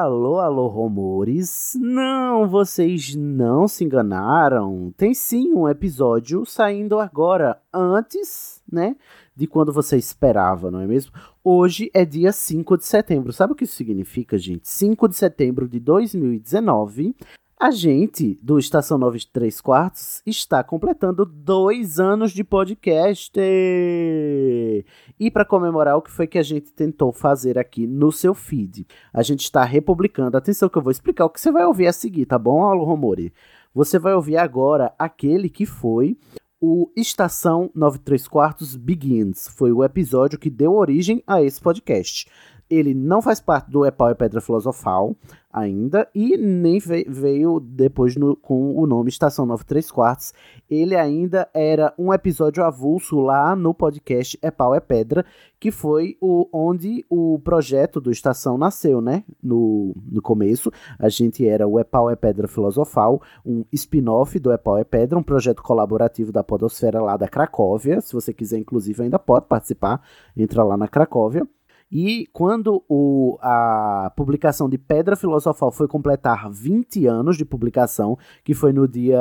Alô, alô, rumores. Não, vocês não se enganaram. Tem sim um episódio saindo agora, antes, né, de quando você esperava, não é mesmo? Hoje é dia 5 de setembro. Sabe o que isso significa, gente? 5 de setembro de 2019. A gente, do Estação 93 Quartos, está completando dois anos de podcast. E para comemorar o que foi que a gente tentou fazer aqui no seu feed, a gente está republicando. Atenção que eu vou explicar o que você vai ouvir a seguir, tá bom, Alô Romori? Você vai ouvir agora aquele que foi o Estação 93 Quartos Begins. Foi o episódio que deu origem a esse podcast. Ele não faz parte do Epau e Pedra Filosofal ainda e nem veio depois no, com o nome Estação 93 Quartos. Ele ainda era um episódio avulso lá no podcast É Pau é Pedra, que foi o onde o projeto do Estação nasceu, né? No, no começo, a gente era o É Pau é Pedra Filosofal, um spin-off do É Pau é Pedra, um projeto colaborativo da Podosfera lá da Cracóvia. Se você quiser, inclusive, ainda pode participar, entra lá na Cracóvia. E quando o, a publicação de Pedra Filosofal foi completar 20 anos de publicação, que foi no dia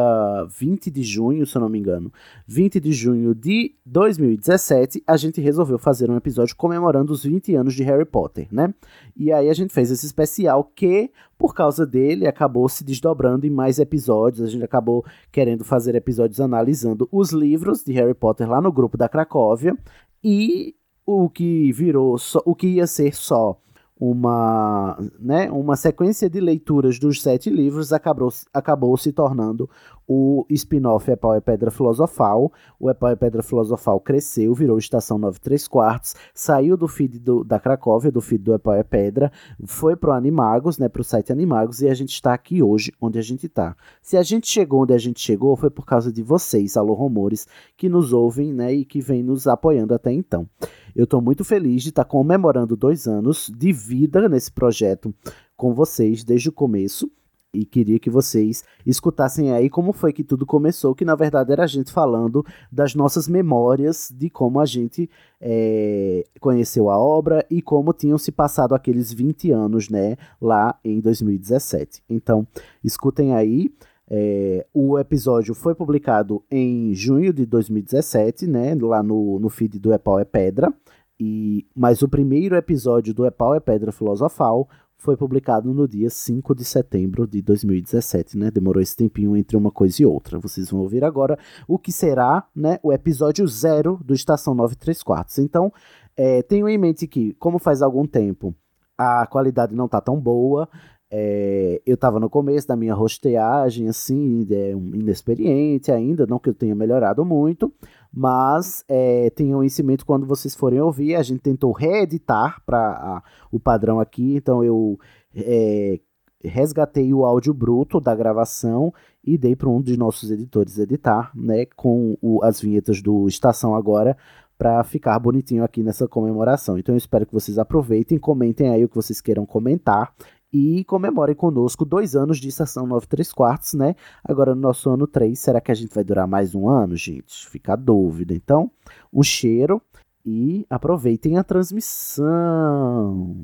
20 de junho, se eu não me engano, 20 de junho de 2017, a gente resolveu fazer um episódio comemorando os 20 anos de Harry Potter, né? E aí a gente fez esse especial que, por causa dele, acabou se desdobrando em mais episódios. A gente acabou querendo fazer episódios analisando os livros de Harry Potter lá no grupo da Cracóvia. E o que virou só, o que ia ser só uma, né, uma sequência de leituras dos sete livros acabou, acabou se tornando o spin-off Epau e Pedra Filosofal. O Epau e Pedra Filosofal cresceu, virou Estação 93 Quartos, saiu do feed do, da Cracóvia, do feed do Epau e Pedra, foi pro Animagos, né, pro site Animagos, e a gente está aqui hoje, onde a gente está. Se a gente chegou onde a gente chegou, foi por causa de vocês, Alô Rumores, que nos ouvem, né, e que vem nos apoiando até então. Eu estou muito feliz de estar tá comemorando dois anos de vida nesse projeto com vocês desde o começo e queria que vocês escutassem aí como foi que tudo começou, que na verdade era a gente falando das nossas memórias de como a gente é, conheceu a obra e como tinham se passado aqueles 20 anos, né, lá em 2017. Então, escutem aí. É, o episódio foi publicado em junho de 2017, né, lá no, no feed do Epau é Pedra. E, mas o primeiro episódio do Epau é Pedra Filosofal foi publicado no dia 5 de setembro de 2017, né? Demorou esse tempinho entre uma coisa e outra. Vocês vão ouvir agora o que será, né, o episódio zero do Estação 934. Então, é, tenham em mente que, como faz algum tempo, a qualidade não tá tão boa, é, eu estava no começo da minha rosteagem, assim, é, inexperiente ainda, não que eu tenha melhorado muito, mas é, tenham em mente quando vocês forem ouvir, a gente tentou reeditar para o padrão aqui, então eu é, resgatei o áudio bruto da gravação e dei para um dos nossos editores editar, né, com o, as vinhetas do Estação Agora, para ficar bonitinho aqui nessa comemoração. Então eu espero que vocês aproveitem, comentem aí o que vocês queiram comentar e comemorem conosco dois anos de Estação 93 Quartos, né? Agora no nosso ano 3, será que a gente vai durar mais um ano, gente? Fica a dúvida. Então, um cheiro e aproveitem a transmissão.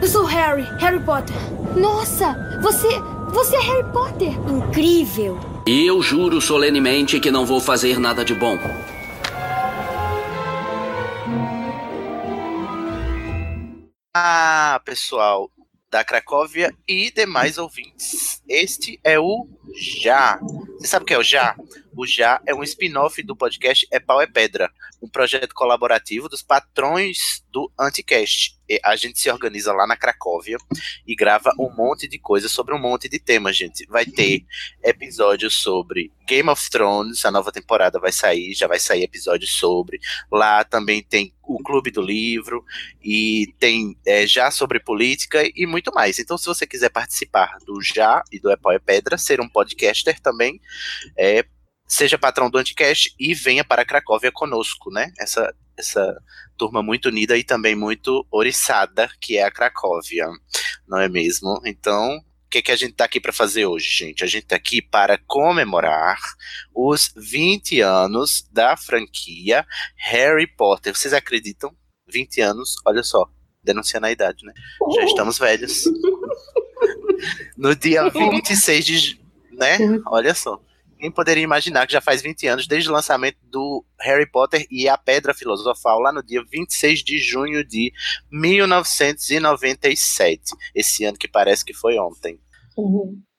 Eu sou Harry, Harry Potter. Nossa, você, você é Harry Potter. Incrível. E eu juro solenemente que não vou fazer nada de bom. Olá, pessoal da Cracóvia e demais ouvintes. Este é o Já. Você sabe o que é o Já? O Já é um spin-off do podcast É Pau é Pedra, um projeto colaborativo dos patrões do Anticast. A gente se organiza lá na Cracóvia e grava um monte de coisas sobre um monte de temas, gente. Vai ter episódios sobre Game of Thrones, a nova temporada vai sair, já vai sair episódios sobre. Lá também tem o Clube do Livro e tem é, já sobre política e muito mais. Então, se você quiser participar do Já e do Epau é Pedra, ser um podcaster também, é, seja patrão do Anticast e venha para Cracóvia conosco, né? Essa, essa turma muito unida e também muito oriçada, que é a Cracóvia, não é mesmo? Então, o que, que a gente está aqui para fazer hoje, gente? A gente está aqui para comemorar os 20 anos da franquia Harry Potter. Vocês acreditam? 20 anos, olha só, denunciando a idade, né? Já estamos velhos. No dia 26 de. né? Olha só. Quem poderia imaginar que já faz 20 anos desde o lançamento do Harry Potter e a Pedra Filosofal, lá no dia 26 de junho de 1997. Esse ano que parece que foi ontem.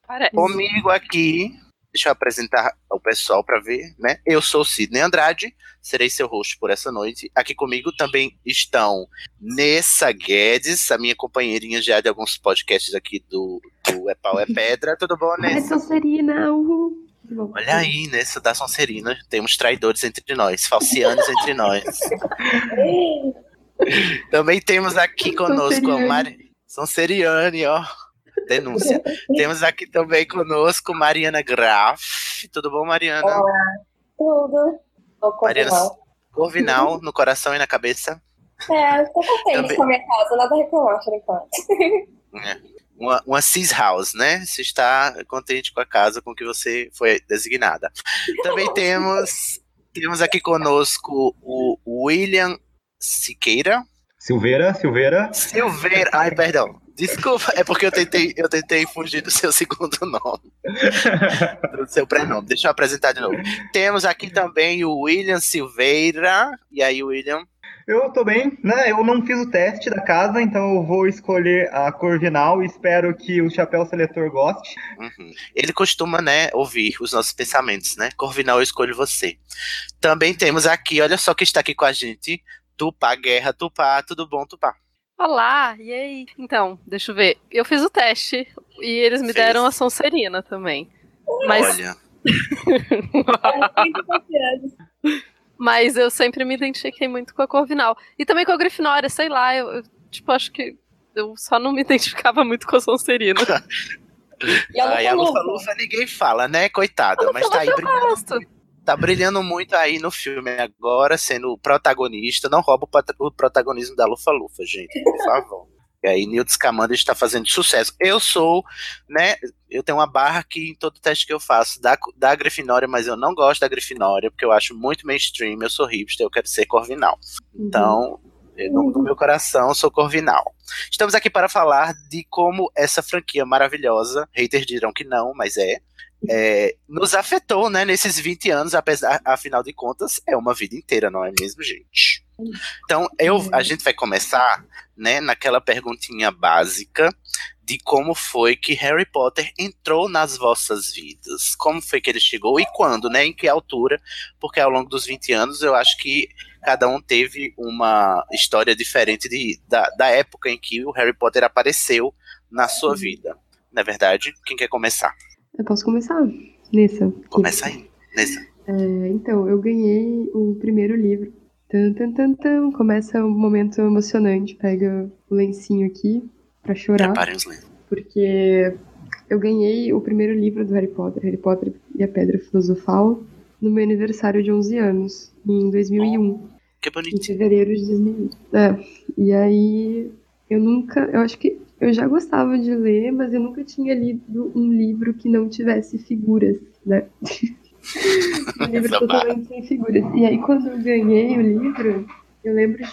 Parece. Comigo aqui, deixa eu apresentar o pessoal para ver, né? Eu sou Sidney Andrade, serei seu host por essa noite. Aqui comigo também estão Nessa Guedes, a minha companheirinha já de alguns podcasts aqui do, do É Pau é Pedra. Tudo bom, Ai, Nessa? Sonserina, uhul. Que bom. Olha aí, Nessa da Sonserina, temos traidores entre nós, falcianos entre nós. Também temos aqui conosco a Sonseriane. Mari... Sonseriane, ó. Denúncia. temos aqui também conosco Mariana Graf. Tudo bom, Mariana? Tudo. Tô Mariana. Corvinal no coração e na cabeça. É, tô contente Também- com a minha casa, nada a reclamar por enquanto. Uma, uma cis house, né? Você está contente com a casa com que você foi designada. Também temos temos aqui conosco o William Siqueira. Silveira, Silveira. Silveira. Ai, perdão. Desculpa, é porque eu tentei, eu tentei fugir do seu segundo nome. do seu prenome. Deixa eu apresentar de novo. Temos aqui também o William Silveira. E aí, William? Eu tô bem, né? Eu não fiz o teste da casa, então eu vou escolher a Corvinal e espero que o chapéu seletor goste. Uhum. Ele costuma, né, ouvir os nossos pensamentos, né? Corvinal, eu escolho você. Também temos aqui, olha só quem está aqui com a gente. Tupá Guerra, Tupá, tudo bom, Tupá? Olá, e aí? Então, deixa eu ver. Eu fiz o teste e eles me Fez. deram a Sonserina também. Mas, Olha, mas eu sempre me identifiquei muito com a Corvinal. E também com a Grifinória, sei lá, eu, eu, tipo, acho que eu só não me identificava muito com a Sonserina. E a Lufa Lufa ninguém fala, né, coitada, mas tá aí brilhando, tá brilhando muito aí no filme agora, sendo o protagonista. Não rouba o o protagonismo da Lufa Lufa, gente, por favor. E aí, Newt Scamander está fazendo sucesso. Eu sou, né? Eu tenho uma barra aqui em todo teste que eu faço da, da Grifinória, mas eu não gosto da Grifinória, porque eu acho muito mainstream. Eu sou hipster, eu quero ser Corvinal. Então, eu, no, no meu coração, eu sou Corvinal. Estamos aqui para falar de como essa franquia maravilhosa, haters dirão que não, mas é, é, nos afetou, né, nesses 20 anos, apesar, afinal de contas, é uma vida inteira, não é mesmo, gente? Então, eu, a gente vai começar, né, naquela perguntinha básica de como foi que Harry Potter entrou nas vossas vidas. Como foi que ele chegou e quando, né, em que altura, porque ao longo dos 20 anos eu acho que cada um teve uma história diferente de, da, da época em que o Harry Potter apareceu na sua vida. Não é verdade? Quem quer começar? Eu posso começar nessa. Começa aí, nessa. É, então, eu ganhei o primeiro livro. Tan, tan, tan, tan. Começa um momento emocionante. Pega o lencinho aqui pra chorar. Preparem os livros. Porque eu ganhei o primeiro livro do Harry Potter, Harry Potter e a Pedra Filosofal, no meu aniversário de 11 anos, em 2001. Que Em bonitinho. fevereiro de 2001. É, e aí eu nunca, eu acho que eu já gostava de ler, mas eu nunca tinha lido um livro que não tivesse figuras, né? um livro totalmente sem figuras. E aí quando eu ganhei o livro, eu lembro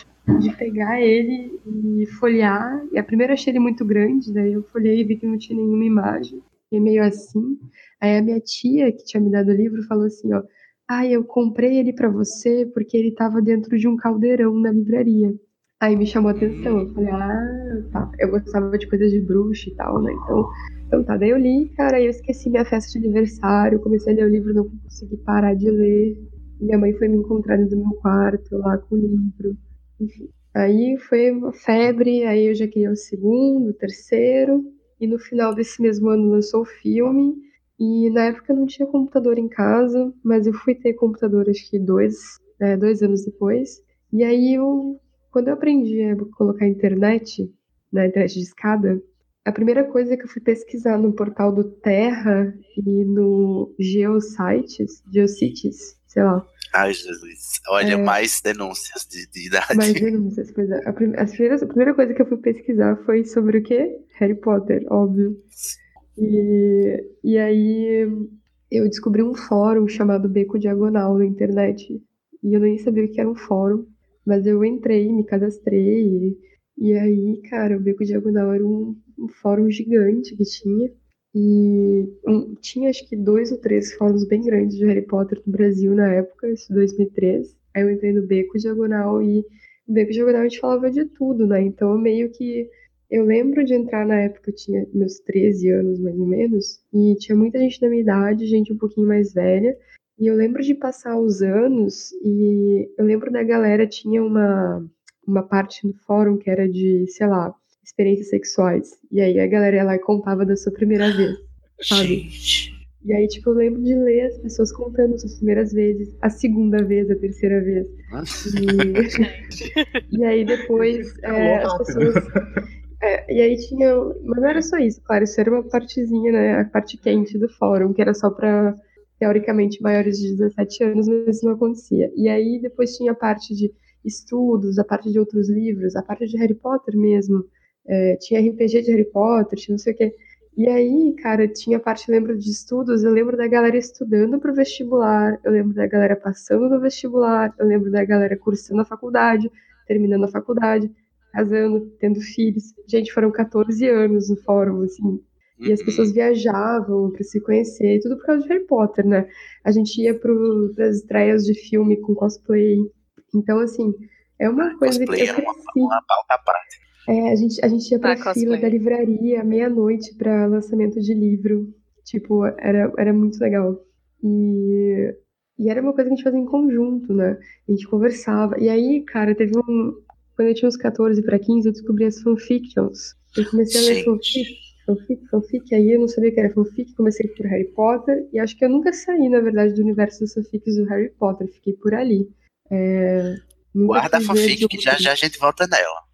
de- pegar ele e folhear. E a primeira eu achei ele muito grande, daí eu folhei e vi que não tinha nenhuma imagem. E meio assim. Aí a minha tia, que tinha me dado o livro, falou assim, ó, ah, eu comprei ele pra você porque ele tava dentro de um caldeirão na livraria. Aí me chamou a atenção. Eu falei, ah, tá. Eu gostava de coisas de bruxa e tal, né? Então, então tá. Daí eu li, cara, aí eu esqueci minha festa de aniversário, comecei a ler o livro, não consegui parar de ler. Minha mãe foi me encontrar dentro do meu quarto, lá com o livro. Enfim. Aí foi uma febre, aí eu já queria o segundo, o terceiro. E no final desse mesmo ano lançou o filme. E na época eu não tinha computador em casa, mas eu fui ter computador acho que dois, é, dois anos depois. E aí eu, quando eu aprendi a colocar internet, na internet de escada, a primeira coisa que eu fui pesquisar no portal do Terra e no Geosites, Geocities, sei lá. Ai, Jesus. Olha, É. mais denúncias de, de idade. Mas denúncias, pois é. A, prim- as primeiras- a primeira coisa que eu fui pesquisar foi sobre o quê? Harry Potter, óbvio. E, e aí eu descobri um fórum chamado Beco Diagonal na internet. E eu nem sabia o que era um fórum, mas eu entrei, me cadastrei. E, e aí, cara, o Beco Diagonal era um, um fórum gigante que tinha. E um- tinha acho que dois ou três fóruns bem grandes de Harry Potter no Brasil na época, isso 2003. Aí eu entrei no Beco Diagonal e no Beco Diagonal a gente falava de tudo, né? Então eu meio que. Eu lembro de entrar na época, eu tinha meus 13 anos mais ou menos, e tinha muita gente da minha idade, gente um pouquinho mais velha. E eu lembro de passar os anos e eu lembro da galera tinha uma, uma parte no fórum que era de, sei lá, experiências sexuais. E aí a galera ia lá e contava da sua primeira vez, sabe? E aí, tipo, eu lembro de ler as pessoas contando suas primeiras vezes, a segunda vez, a terceira vez. E, e aí depois é, as rápido. pessoas. é, e aí tinha. Mas não era só isso, claro, isso era uma partezinha, né? A parte quente do fórum, que era só pra, teoricamente, maiores de 17 anos, mas isso não acontecia. E aí depois tinha a parte de estudos, a parte de outros livros, a parte de Harry Potter mesmo. É, tinha RPG de Harry Potter, tinha não sei o quê. E aí, cara, tinha parte, lembro de estudos, eu lembro da galera estudando pro vestibular, eu lembro da galera passando no vestibular, eu lembro da galera cursando a faculdade, terminando a faculdade, casando, tendo filhos. Gente, foram 14 anos no fórum, assim. E as pessoas viajavam para se conhecer, tudo por causa de Harry Potter, né? A gente ia para as estreias de filme com cosplay. Então, assim, é uma coisa Cosplay que é eu uma, cresci. uma pauta à parte. É, a gente, a gente ia pra Ah, fila da livraria meia-noite para lançamento de livro. Tipo, era, era muito legal. E, e era uma coisa que a gente fazia em conjunto, né? A gente conversava. E aí, cara, teve um. Quando eu tinha uns 14 para 15, eu descobri as fanfictions. Eu comecei a ler Gente. fanfic, fanfic, fanfic. Aí eu não sabia que era fanfic, comecei por Harry Potter. E acho que eu nunca saí, na verdade, do universo das fanfics do Harry Potter. Fiquei por ali. É, Guarda a fanfic que já já a gente volta nela.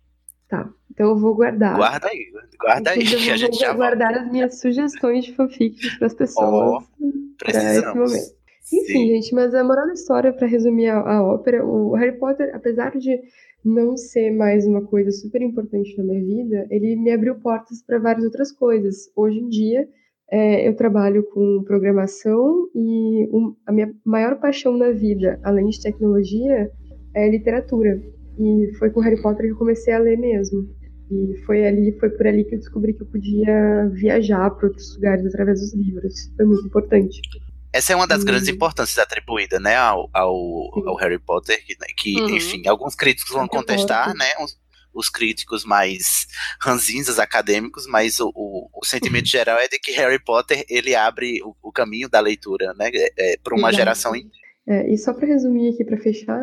Tá, então eu vou guardar. Guarda aí, guarda aí Inclusive, que a gente vou já volta. guardar as minhas sugestões de fanfics para as pessoas para esse Precisamos. momento. Enfim, gente, mas a moral da história, para resumir a, a ópera, o Harry Potter, apesar de não ser mais uma coisa super importante na minha vida, ele me abriu portas para várias outras coisas. Hoje em dia, é, eu trabalho com programação e um- a minha maior paixão na vida, além de tecnologia, é literatura. E foi com Harry Potter que eu comecei a ler mesmo. E foi ali, foi por ali que eu descobri que eu podia viajar para outros lugares através dos livros. Foi muito importante. Essa é uma das Hum. grandes importâncias atribuída, né, ao, ao, ao Harry Potter, que, né, que, Uhum. enfim, alguns críticos vão contestar, né, os, os críticos mais ranzinzas acadêmicos, mas o, o, o sentimento geral é de que Harry Potter, ele abre o, o caminho da leitura, né, é, para uma Exato. geração inteira. É, e só para resumir aqui, para fechar,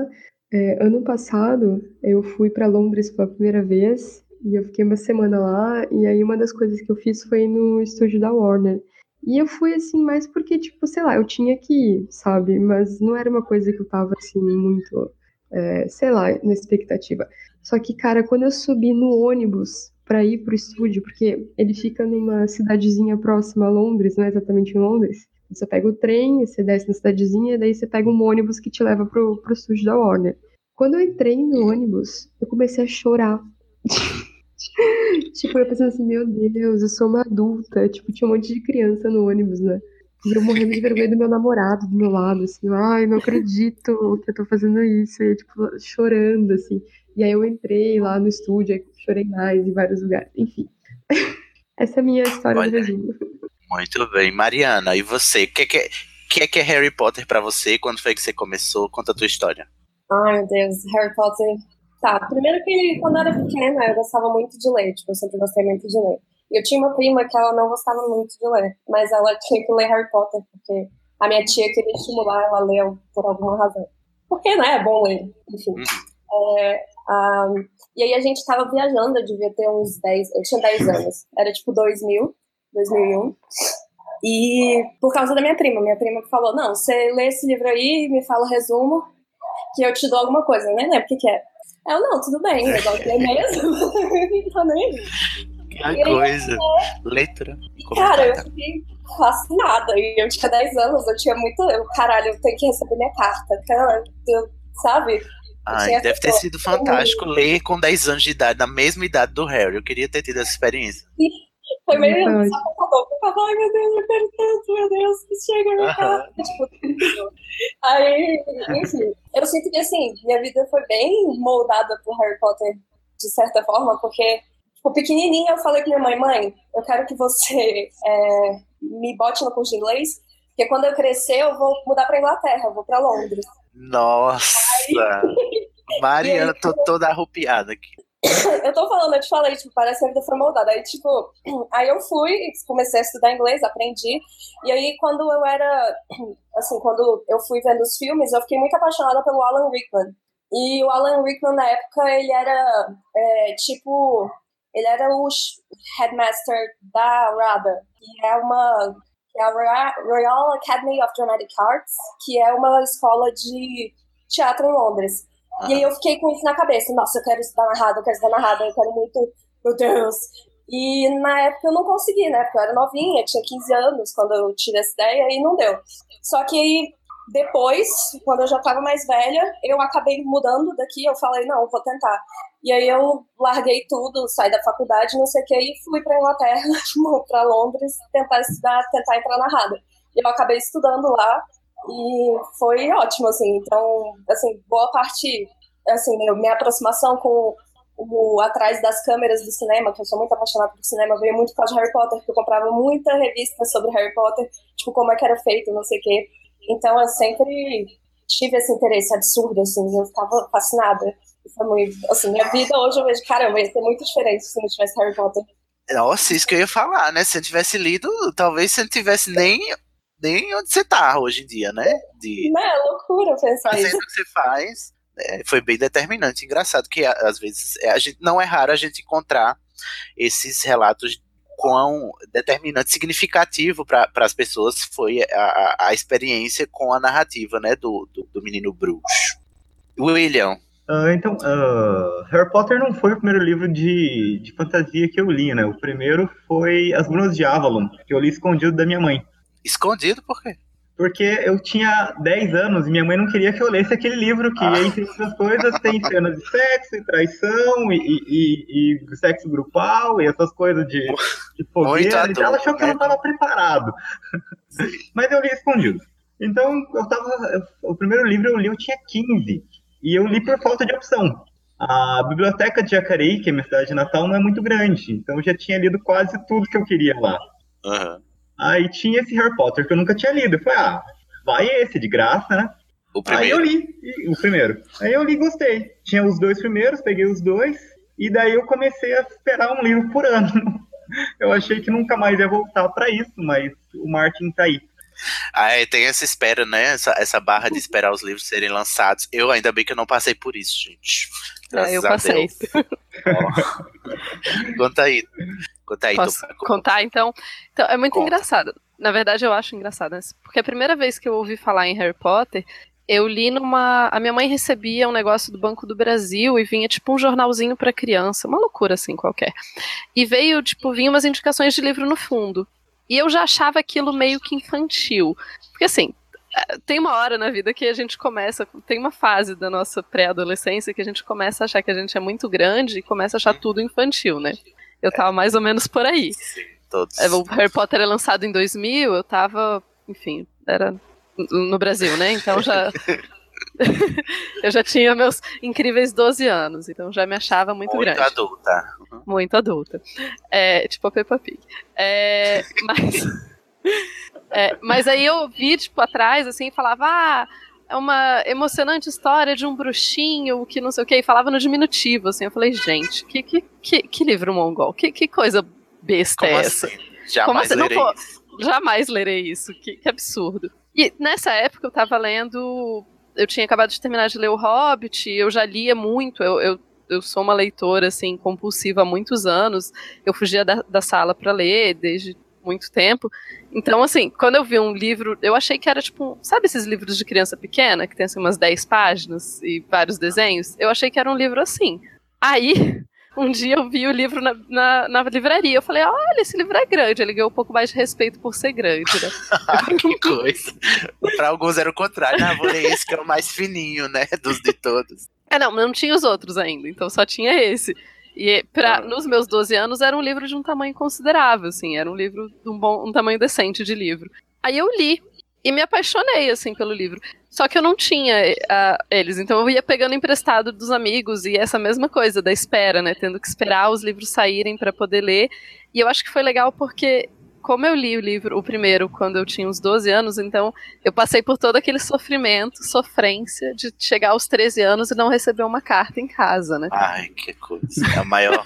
é, ano passado eu fui para Londres pela primeira vez e eu fiquei uma semana lá. E aí uma das coisas que eu fiz foi no estúdio da Warner. E eu fui assim mais porque, tipo, sei lá, eu tinha que ir, sabe? Mas não era uma coisa que eu tava assim muito, é, sei lá, na expectativa. Só que, cara, quando eu subi no ônibus para ir pro estúdio, porque ele fica numa cidadezinha próxima a Londres, não é exatamente em Londres. Você pega o trem, você desce na cidadezinha, e daí você pega um ônibus que te leva pro, pro estúdio da Warner. Quando eu entrei no ônibus, eu comecei a chorar. tipo, eu pensando assim, meu Deus, eu sou uma adulta. Tipo, tinha um monte de criança no ônibus, né? E eu morrendo de vergonha do meu namorado do meu lado, assim, ai, não acredito que eu tô fazendo isso. E, eu, tipo, chorando, assim. E aí eu entrei lá no estúdio, aí chorei mais em vários lugares. Enfim. Essa é a minha história Olha. do resumo. Muito bem. Mariana, e você? O que é que é, que é, que é Harry Potter pra você? Quando foi que você começou? Conta a tua história. Ai, meu Deus, Harry Potter Tá, primeiro que quando eu era pequena eu gostava muito de ler, tipo, eu sempre gostei muito de ler. E eu tinha uma prima que ela não gostava muito de ler, mas ela tinha que ler Harry Potter, porque a minha tia queria estimular ela a ler por alguma razão. Porque, né, é bom ler, enfim. É, ah, e aí a gente tava viajando, eu devia ter uns 10, eu tinha 10 anos, era tipo 2000, 2001. E por causa da minha prima, minha prima falou: Não, você lê esse livro aí, me fala o resumo, que eu te dou alguma coisa. Eu nem lembro o que, que é. Eu, não, tudo bem, eu gosto de ler mesmo. então nem. Que E coisa. é, Leitura. Cara, eu fiquei fascinada. E eu tinha 10 anos, eu tinha muito. Eu, caralho, eu tenho que receber minha carta. Cara, eu, sabe? Ai, deve ter sido fantástico ler com 10 anos de idade, na mesma idade do Harry. Eu queria ter tido essa experiência. Foi meio Verdade. Tava, ai meu Deus, eu quero tanto, meu Deus, chega carta. Tipo, aí, enfim. Eu sinto que, assim, minha vida foi bem moldada por Harry Potter, de certa forma, porque, tipo, pequenininha eu falei com minha mãe, mãe, eu quero que você é, me bote no curso de inglês, porque quando eu crescer eu vou mudar pra Inglaterra, eu vou pra Londres. Nossa! Mariana, tô toda arrupiada aqui. Eu tô falando, eu te falei, tipo, parece que a vida foi moldada. Aí, tipo, aí eu fui, comecei a estudar inglês, aprendi. E aí, quando eu era, assim, quando eu fui vendo os filmes, eu fiquei muito apaixonada pelo Alan Rickman. E o Alan Rickman, na época, ele era, é, tipo, ele era o headmaster da RADA, que é uma, é a Roya- Royal Academy of Dramatic Arts, que é uma escola de teatro em Londres. E aí eu fiquei com isso na cabeça. Nossa, eu quero estudar narrado, eu quero estudar narrado, eu quero muito. Meu Deus. E na época eu não consegui, né? Porque eu era novinha, tinha 15 anos quando eu tive essa ideia e não deu. Só que aí, depois, quando eu já tava mais velha, eu acabei mudando daqui. Eu falei, não, vou tentar. E aí eu larguei tudo, saí da faculdade, não sei o que, e fui pra Inglaterra, pra Londres, tentar estudar, tentar entrar na rádio. E eu acabei estudando lá e foi ótimo, assim. Então, assim, boa parte, assim, minha aproximação com o atrás das câmeras do cinema, que eu sou muito apaixonada por cinema, veio muito por causa de Harry Potter, porque eu comprava muita revista sobre Harry Potter, tipo, como é que era feito, não sei o quê. Então, eu sempre tive esse interesse absurdo, assim, eu ficava fascinada. Foi muito, assim, minha vida hoje eu vejo, caramba, ia ser muito diferente se não tivesse Harry Potter. Nossa, isso que eu ia falar, né? Se eu tivesse lido, talvez você não tivesse nem, nem onde você tá hoje em dia, né? De Não, é loucura pensar fazendo isso. o que você faz. é, foi bem determinante. Engraçado que às vezes é, a gente, não é raro a gente encontrar esses relatos quão determinante, significativo para as pessoas foi a, a, experiência com a narrativa, né, do, do, do menino bruxo. William, Ah, então, ah, Harry Potter não foi o primeiro livro de, de fantasia que eu li, né? O primeiro foi As Brumas de Avalon, que eu li escondido da minha mãe. Escondido por quê? Porque eu tinha 10 anos e minha mãe não queria que eu lesse aquele livro, que, Ah. entre outras coisas, tem cenas de sexo e traição e, e, e- e sexo grupal e essas coisas de, de fogueira. adulto, ela achou que eu não estava preparado. Mas eu li escondido. Então, eu tava. O primeiro livro eu li, eu tinha 15. E eu li por falta de opção. A biblioteca de Jacareí, que é minha cidade natal, não é muito grande. Então eu já tinha lido quase tudo que eu queria lá. Aham. Aí tinha esse Harry Potter que eu nunca tinha lido. Eu falei, ah, vai esse, de graça, né? O Aí eu primeiro. li, e- o primeiro. Aí eu li e gostei. Tinha os dois primeiros, peguei os dois, e daí eu comecei a esperar um livro por ano. Eu achei que nunca mais ia voltar pra isso, mas o Martin tá aí. Ah, é, tem essa espera, né? Essa, essa barra de esperar os livros serem lançados. Eu ainda bem que eu não passei por isso, gente. Graças eu passei. Conta aí. Conta aí, Posso contar, então? Então, é muito Conta. engraçado. Na verdade, eu acho engraçado, né? Porque a primeira vez que eu ouvi falar em Harry Potter, eu li numa. A minha mãe recebia um negócio do Banco do Brasil e vinha tipo um jornalzinho pra criança, uma loucura assim qualquer. E veio, tipo, vinha umas indicações de livro no fundo. E eu já achava aquilo meio que infantil. Porque assim, tem uma hora na vida que a gente começa, tem uma fase da nossa pré-adolescência que a gente começa a achar que a gente é muito grande e começa a achar tudo infantil, né? Eu tava mais ou menos por aí. Todos. É, O Harry Potter é lançado em 2000, eu tava, enfim, era no Brasil, né? Então já. eu já tinha meus incríveis 12 anos, então já me achava muito, Muito grande. adulta. Uhum. Muito adulta. É, tipo a Peppa Pig. É, mas. É, mas aí eu vi, tipo, atrás, assim, e falava, ah. é uma emocionante história de um bruxinho que não sei o que, e falava no diminutivo, assim. Eu falei, gente, que, que, que, que livro mongol? Que, que coisa besta Como é assim? essa? Jamais Como assim? Não lerei vou- isso. Jamais lerei isso, que, que absurdo. E nessa época eu tava lendo. Eu tinha acabado de terminar de ler O Hobbit, eu já lia muito, eu, eu, eu sou uma leitora assim, compulsiva há muitos anos. Eu fugia da, da sala para ler desde muito tempo. Então, assim, quando eu vi um livro, eu achei que era tipo, sabe esses livros de criança pequena, que tem assim, umas 10 páginas e vários desenhos? Eu achei que era um livro assim. Aí, um dia eu vi o livro na, na, na livraria. Eu falei, olha, esse livro é grande. Ele ganhou um pouco mais de respeito por ser grande, né? que coisa. Pra alguns era o contrário. Ah, vou ler esse que é o mais fininho, né? Dos de todos. É, não, não tinha os outros ainda, então só tinha esse. E pra, nos meus 12 anos era um livro de um tamanho considerável, assim, era um livro de um bom um tamanho decente de livro. Aí eu li e me apaixonei, assim, pelo livro. Só que eu não tinha ah, eles, então eu ia pegando emprestado dos amigos e essa mesma coisa da espera, né? Tendo que esperar os livros saírem para poder ler. E eu acho que foi legal porque, como eu li o livro, o primeiro, quando eu tinha uns 12 anos, então eu passei por todo aquele sofrimento, sofrência de chegar aos 13 anos e não receber uma carta em casa, né? Ai, que coisa. É a maior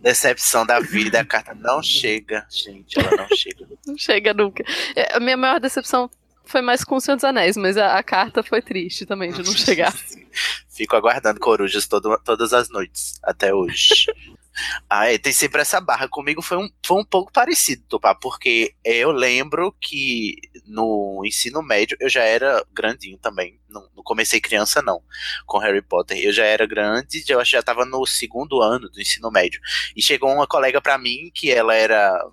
decepção da vida. A carta não chega, gente. Ela não chega. Não chega nunca. É, A minha maior decepção foi mais com o Senhor dos Anéis, mas a, a carta foi triste também de não chegar. Fico aguardando corujas todo, todas as noites, até hoje. Ah, é, tem sempre essa barra. Comigo foi um, foi um pouco parecido, Topá, porque eu lembro que no ensino médio eu já era grandinho também. Não, não comecei criança, não, com Harry Potter. Eu já era grande, eu já estava no segundo ano do ensino médio. E chegou uma colega pra mim que ela era.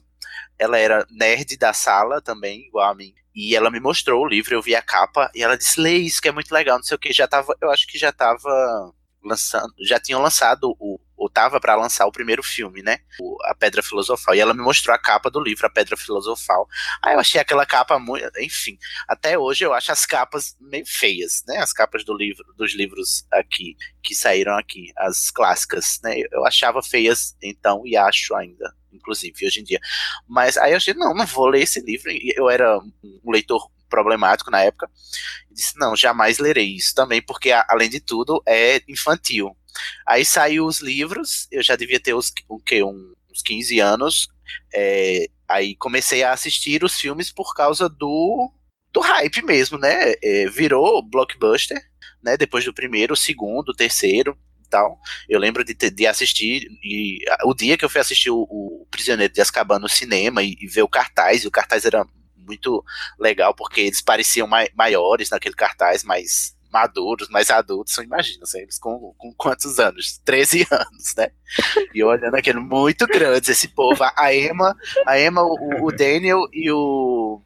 Ela era nerd da sala também, igual a mim. E ela me mostrou o livro, eu vi a capa, e ela disse: lê isso que é muito legal, não sei o que. Já tava, eu acho que já tava lançando, já tinham lançado o, ou tava para lançar o primeiro filme, né? O- a Pedra Filosofal. E ela me mostrou a capa do livro, a Pedra Filosofal. Aí eu achei aquela capa muito, enfim, até hoje eu acho as capas meio feias, né? As capas do livro, dos livros aqui que saíram aqui, as clássicas, né? Eu achava feias então e acho ainda, inclusive hoje em dia. Mas aí eu achei, não, não vou ler esse livro. Eu era um leitor problemático na época. Disse, não, jamais lerei isso também, porque além de tudo é infantil. Aí saiu os livros, eu já devia ter os, o quê? Um- uns 15 anos. é, aí comecei a assistir os filmes por causa do, do hype mesmo, né? É, virou blockbuster, né? Depois do primeiro, segundo, terceiro tal. Eu lembro de, de assistir, e o dia que eu fui assistir o, o Prisioneiro de Azkaban no cinema e, e ver o cartaz, e o cartaz era muito legal, porque eles pareciam mai- maiores naquele cartaz, mais maduros, mais adultos, imagina, assim, eles com, com quantos anos? 13 anos, né? E olhando aquele muito grandes, esse povo, a Emma, a Emma, o, o Daniel e o,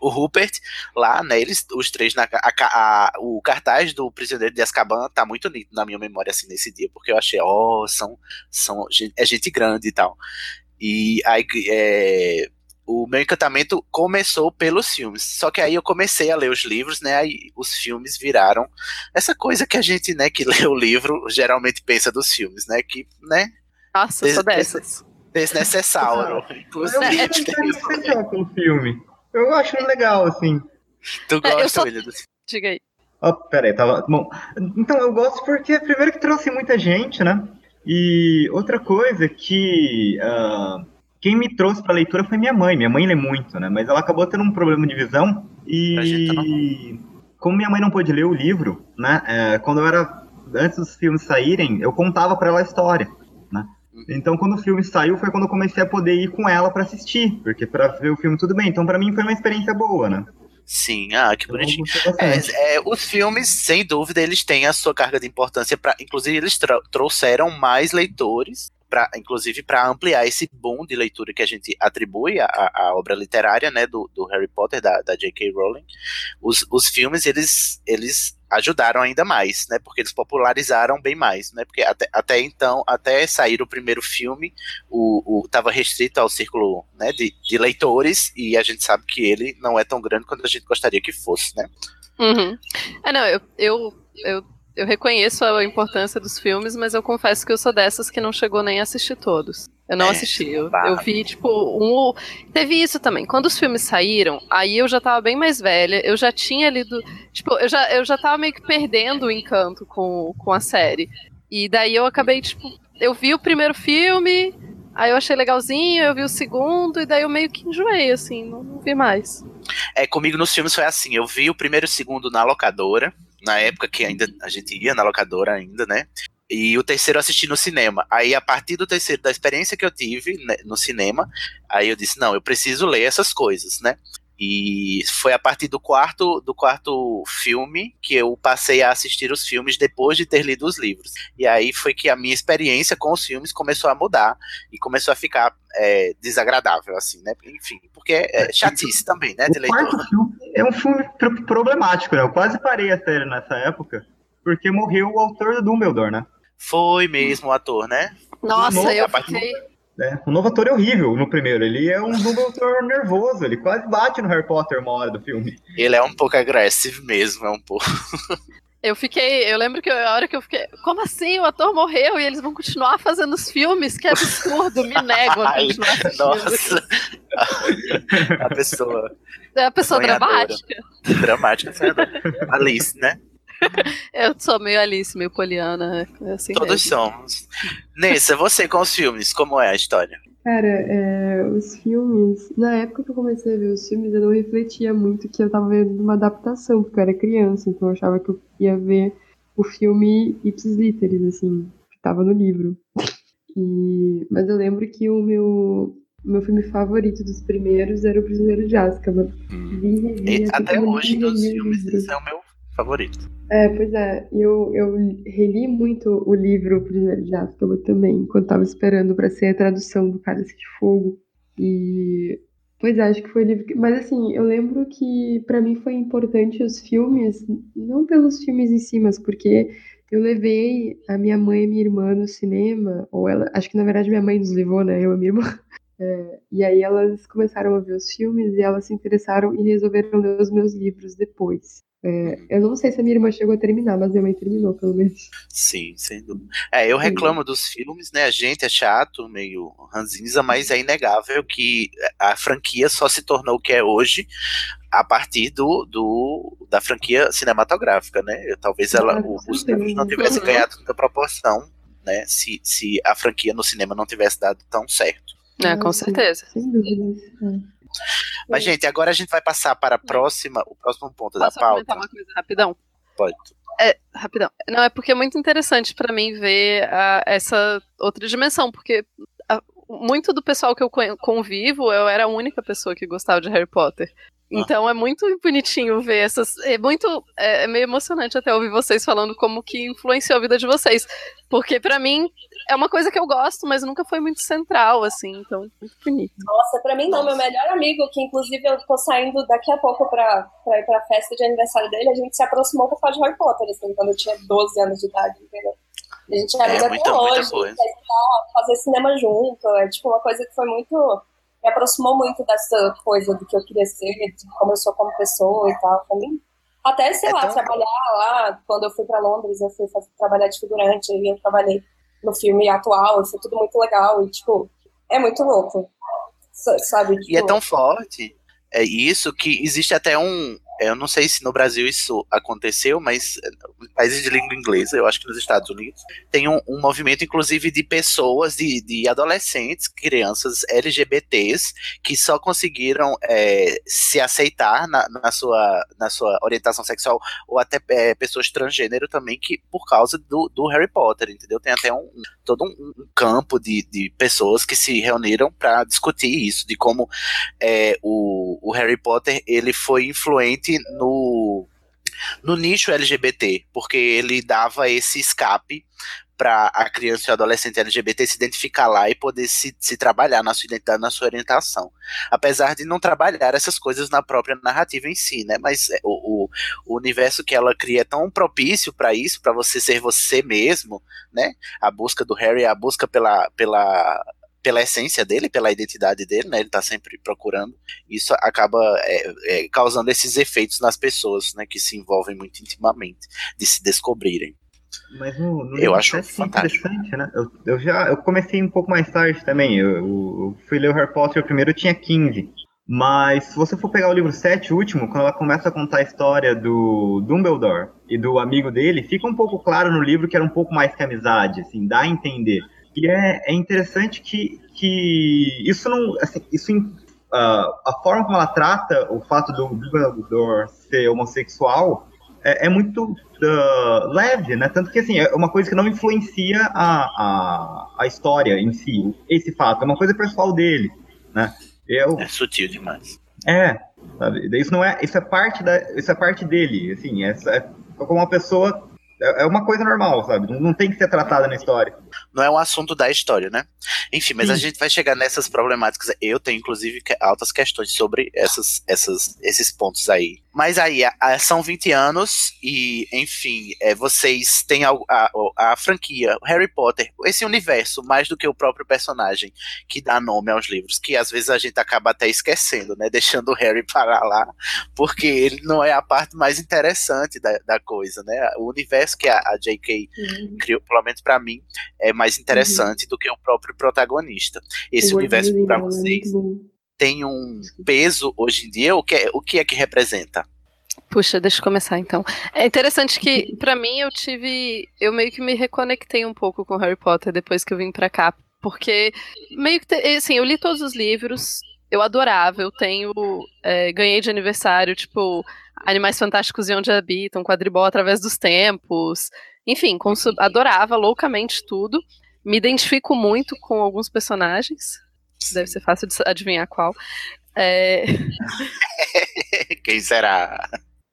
o Rupert lá, né? Eles, os três na a, a- o cartaz do Prisioneiro de Azkaban tá muito nítido na minha memória assim nesse dia, porque eu achei, ó, são são gen- é gente grande e tal. E aí é, o meu encantamento começou pelos filmes. Só que aí eu comecei a ler os livros, né? Aí os filmes viraram essa coisa que a gente, né, que lê o livro, geralmente pensa dos filmes, né? Que, né? Nossa, eu sou dessas. Desnecessário. Eu Inclusive, tenho um carinho especial pelo filme. Eu acho legal, assim. tu É, eu gosta, sou- William, dos Diga aí. Ó, peraí, tava. Bom, então eu gosto porque, primeiro, que trouxe muita gente, né? E outra coisa que. ah, quem me trouxe pra leitura foi minha mãe. Minha mãe lê muito, né? Mas ela acabou tendo um problema de visão. E. Como minha mãe não pôde ler o livro, né? é, quando eu era. Antes dos filmes saírem, eu contava pra ela a história, né? Então, quando o filme saiu, foi quando eu comecei a poder ir com ela pra assistir, porque pra ver o filme tudo bem. Então, pra mim, foi uma experiência boa, né? Sim, ah, que bonitinho. É, é, os filmes, sem dúvida, eles têm a sua carga de importância para, inclusive, eles trouxeram mais leitores, pra, inclusive para ampliar esse boom de leitura que a gente atribui à, à- obra literária, né, do, do Harry Potter da, da J.K. Rowling. Os, os filmes eles, eles ajudaram ainda mais, né, porque eles popularizaram bem mais, né, porque até, até então, até sair o primeiro filme, o, o tava restrito ao círculo, né, de, de leitores e a gente sabe que ele não é tão grande quanto a gente gostaria que fosse, né. Uhum. É, não, eu, eu, eu, eu reconheço a importância dos filmes, mas eu confesso que eu sou dessas que não chegou nem a assistir todos. Eu não É, assisti. Eu, eu vi, tipo, um. Teve isso também. Quando os filmes saíram, aí eu já tava bem mais velha. Eu já tinha lido. Tipo, eu já, eu já tava meio que perdendo o encanto com, com a série. E daí eu acabei, tipo. Eu vi o primeiro filme, aí eu achei legalzinho, eu vi o segundo, e daí eu meio que enjoei, assim, não, não vi mais. É, comigo nos filmes foi assim, eu vi o primeiro e o segundo na locadora, na época que ainda a gente ia na locadora ainda, né? E o terceiro eu assisti no cinema. Aí, a partir do terceiro, da experiência que eu tive né, no cinema, aí eu disse, não, eu preciso ler essas coisas, né? E foi a partir do quarto, do quarto filme que eu passei a assistir os filmes depois de ter lido os livros. E aí foi que a minha experiência com os filmes começou a mudar e começou a ficar é, desagradável, assim, né? Enfim, porque é chatice também, né? De O quarto leitor. filme é um filme pro- problemático, né? Eu quase parei a série nessa época, porque morreu o autor do Dumbledore, né? Foi mesmo o ator, né? Nossa, eu fiquei. É, o novo ator é horrível no primeiro. Ele é um Dumbledore nervoso. Ele quase bate no Harry Potter uma hora do filme. Ele é um pouco agressivo mesmo, é um pouco. Eu fiquei. Eu lembro que a hora que eu fiquei. Como assim? O ator morreu e eles vão continuar fazendo os filmes? Que absurdo, me nego a Ai, continuar assistindo. nossa. a pessoa É a pessoa sonhadora. dramática. dramática, sonhadora. Alice, né? Eu sou meio Alice, meio Poliana. é Assim Todos mesmo. somos. Nessa, você com os filmes, como é a história? Cara, é, os filmes. Na época que eu comecei a ver os filmes, eu não refletia muito que eu tava vendo uma adaptação, porque eu era criança, então eu achava que eu ia ver o filme ipsis literis, assim, que tava no livro. E, mas eu lembro que o meu, meu filme favorito dos primeiros era O Prisioneiro de Azkaban. Vi, revi, E assim, até hoje, nunca dos li o filmes, esse é o meu favorito. É, pois é. Eu, eu reli muito o livro Prisioneiro de Azkaban também, enquanto tava esperando pra ser a tradução do Cálice de Fogo. E. Pois é, acho que foi o livro. que- Mas assim, eu lembro que pra mim foi importante os filmes, não pelos filmes em si, mas porque eu levei a minha mãe e minha irmã no cinema, ou ela. Acho que na verdade minha mãe nos levou, né? Eu e minha irmã. É, e aí elas começaram a ver os filmes e elas se interessaram e resolveram ler os meus livros depois. É, eu não sei se a minha irmã chegou a terminar, mas minha mãe terminou, pelo menos. Sim, sem dúvida. É, eu reclamo dos filmes, né? A gente é chato, meio ranzinza, mas é inegável que a franquia só se tornou o que é hoje a partir do, do da franquia cinematográfica, né? Eu- talvez ela, Ah, o- os filmes não tivessem Uhum. ganhado tanta proporção, né? Se, se a franquia no cinema não tivesse dado tão certo. É, com Ah, certeza. Sem dúvidas. É. Mas, gente, agora a gente vai passar para a próxima, o próximo ponto da Posso comentar pauta. uma coisa rapidão? Pode. É, rapidão. Não, é porque é muito interessante pra mim ver a- essa outra dimensão, porque a- muito do pessoal que eu con- convivo, eu era a única pessoa que gostava de Harry Potter. Então é muito bonitinho ver essas. É muito. É, é meio emocionante até ouvir vocês falando como que influenciou a vida de vocês. Porque pra mim é uma coisa que eu gosto, mas nunca foi muito central, assim. Então, muito bonito. Nossa, pra mim não, meu melhor amigo, que inclusive eu tô saindo daqui a pouco pra, pra ir pra festa de aniversário dele, a gente se aproximou por causa de Harry Potter, assim, quando eu tinha 12 anos de idade, entendeu? A gente é É, amigo muita- até muita hoje, coisa. quer estar- fazer cinema junto, é tipo uma coisa que foi muito. Me aproximou muito dessa coisa do que eu queria ser, de como eu sou como pessoa e tal. Pra mim, até, sei É lá, tão- trabalhar lá, quando eu fui pra Londres, eu fui fazer, trabalhar de figurante, e eu trabalhei no filme atual, foi tudo muito legal, e tipo, é muito louco. sa- Sabe? E é Tipo, tão forte é isso que existe até um. Eu não sei se no Brasil isso aconteceu, mas eh, em países de língua inglesa, eu acho que nos Estados Unidos, tem um, um movimento, inclusive, de pessoas, de, de adolescentes, crianças LGBTs, que só conseguiram eh, se aceitar na, na sua, na sua orientação sexual, ou até eh, pessoas transgênero também, que por causa do, do Harry Potter, entendeu? Tem até um, todo um, um campo de, de pessoas que se reuniram para discutir isso, de como é, o, o Harry Potter ele foi influente no, no nicho LGBT, porque ele dava esse escape para a criança e o adolescente LGBT se identificar lá e poder se, se trabalhar na sua identidade, na sua orientação. Apesar de não trabalhar essas coisas na própria narrativa em si, né? Mas é, o, o, o universo que ela cria é tão propício para isso, para você ser você mesmo, né? A busca do Harry, a busca pela, pela pela essência dele, pela identidade dele, né? Ele tá sempre procurando. Isso acaba é, é, causando esses efeitos nas pessoas, né? Que se envolvem muito intimamente, de se descobrirem. Mas no, no Eu acho é fantástico. interessante, né? Eu, eu já eu comecei um pouco mais tarde também. Eu, eu fui ler o Harry Potter primeiro, eu tinha 15. Mas se você for pegar o livro 7, o último, quando ela começa a contar a história do Dumbledore e do amigo dele, fica um pouco claro no livro que era um pouco mais que amizade, assim, dá a entender. E é, é interessante que, que isso não. Assim, isso, ah, a forma como ela trata o fato do Dumbledore ser homossexual é, é muito ah, leve, né? Tanto que assim, é uma coisa que não influencia a, a, a história em si, esse fato, é uma coisa pessoal dele, né? Eu, É sutil demais. é, sabe? Isso não é, isso é parte da, isso é parte dele, assim, é, é como uma pessoa é é uma coisa normal, sabe? Não, tem que ser tratada na história. Não é um assunto da história, né? Enfim, mas a Sim. gente vai chegar nessas problemáticas. Eu tenho, inclusive, altas questões sobre essas, essas, esses pontos aí. Mas aí, a- a- são 20 anos e, enfim, é, vocês têm a, a, franquia Harry Potter, esse universo, mais do que o próprio personagem que dá nome aos livros, que às vezes a gente acaba até esquecendo, né? Deixando o Harry parar lá, porque ele não é a parte mais interessante da, da coisa, né? O universo que a, J.K. criou, pelo menos pra mim, é mais interessante do que o próprio protagonista. Esse O universo dela é vocês bom. Tem um peso hoje em dia? O que é, o que, é que representa? Puxa, deixa eu começar então. É interessante que, pra mim, eu tive. Eu meio que me reconectei um pouco com Harry Potter depois que eu vim pra cá. Porque, meio que. Assim, eu li todos os livros, eu adorava, eu tenho. é, ganhei de aniversário, tipo, Animais Fantásticos e Onde Habitam, Quadribol através dos tempos. Enfim, adorava loucamente tudo. Me identifico muito com alguns personagens. Deve ser fácil de adivinhar qual. É, Quem será?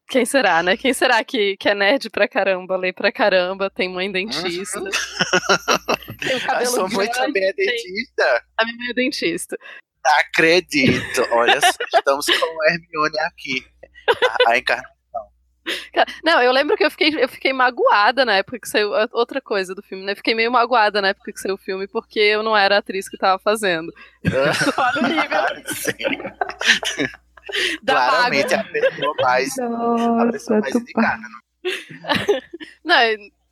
Quem será, né? Quem será que, que é nerd pra caramba, lê pra caramba, tem mãe dentista? tem o Eu cabelo sou muito grande, bem tem- dentista. A minha mãe é dentista. Acredito. Olha só, estamos com a Hermione aqui. A, a encarnação. Não, eu lembro que eu fiquei, eu fiquei magoada na época que saiu. Outra coisa do filme, né? Fiquei meio magoada na época que saiu o filme, porque eu não era a atriz que tava fazendo. Olha o nível Sim. da Claramente mágoa. a pessoa mais, a Nossa, pessoa mais indicada. Não,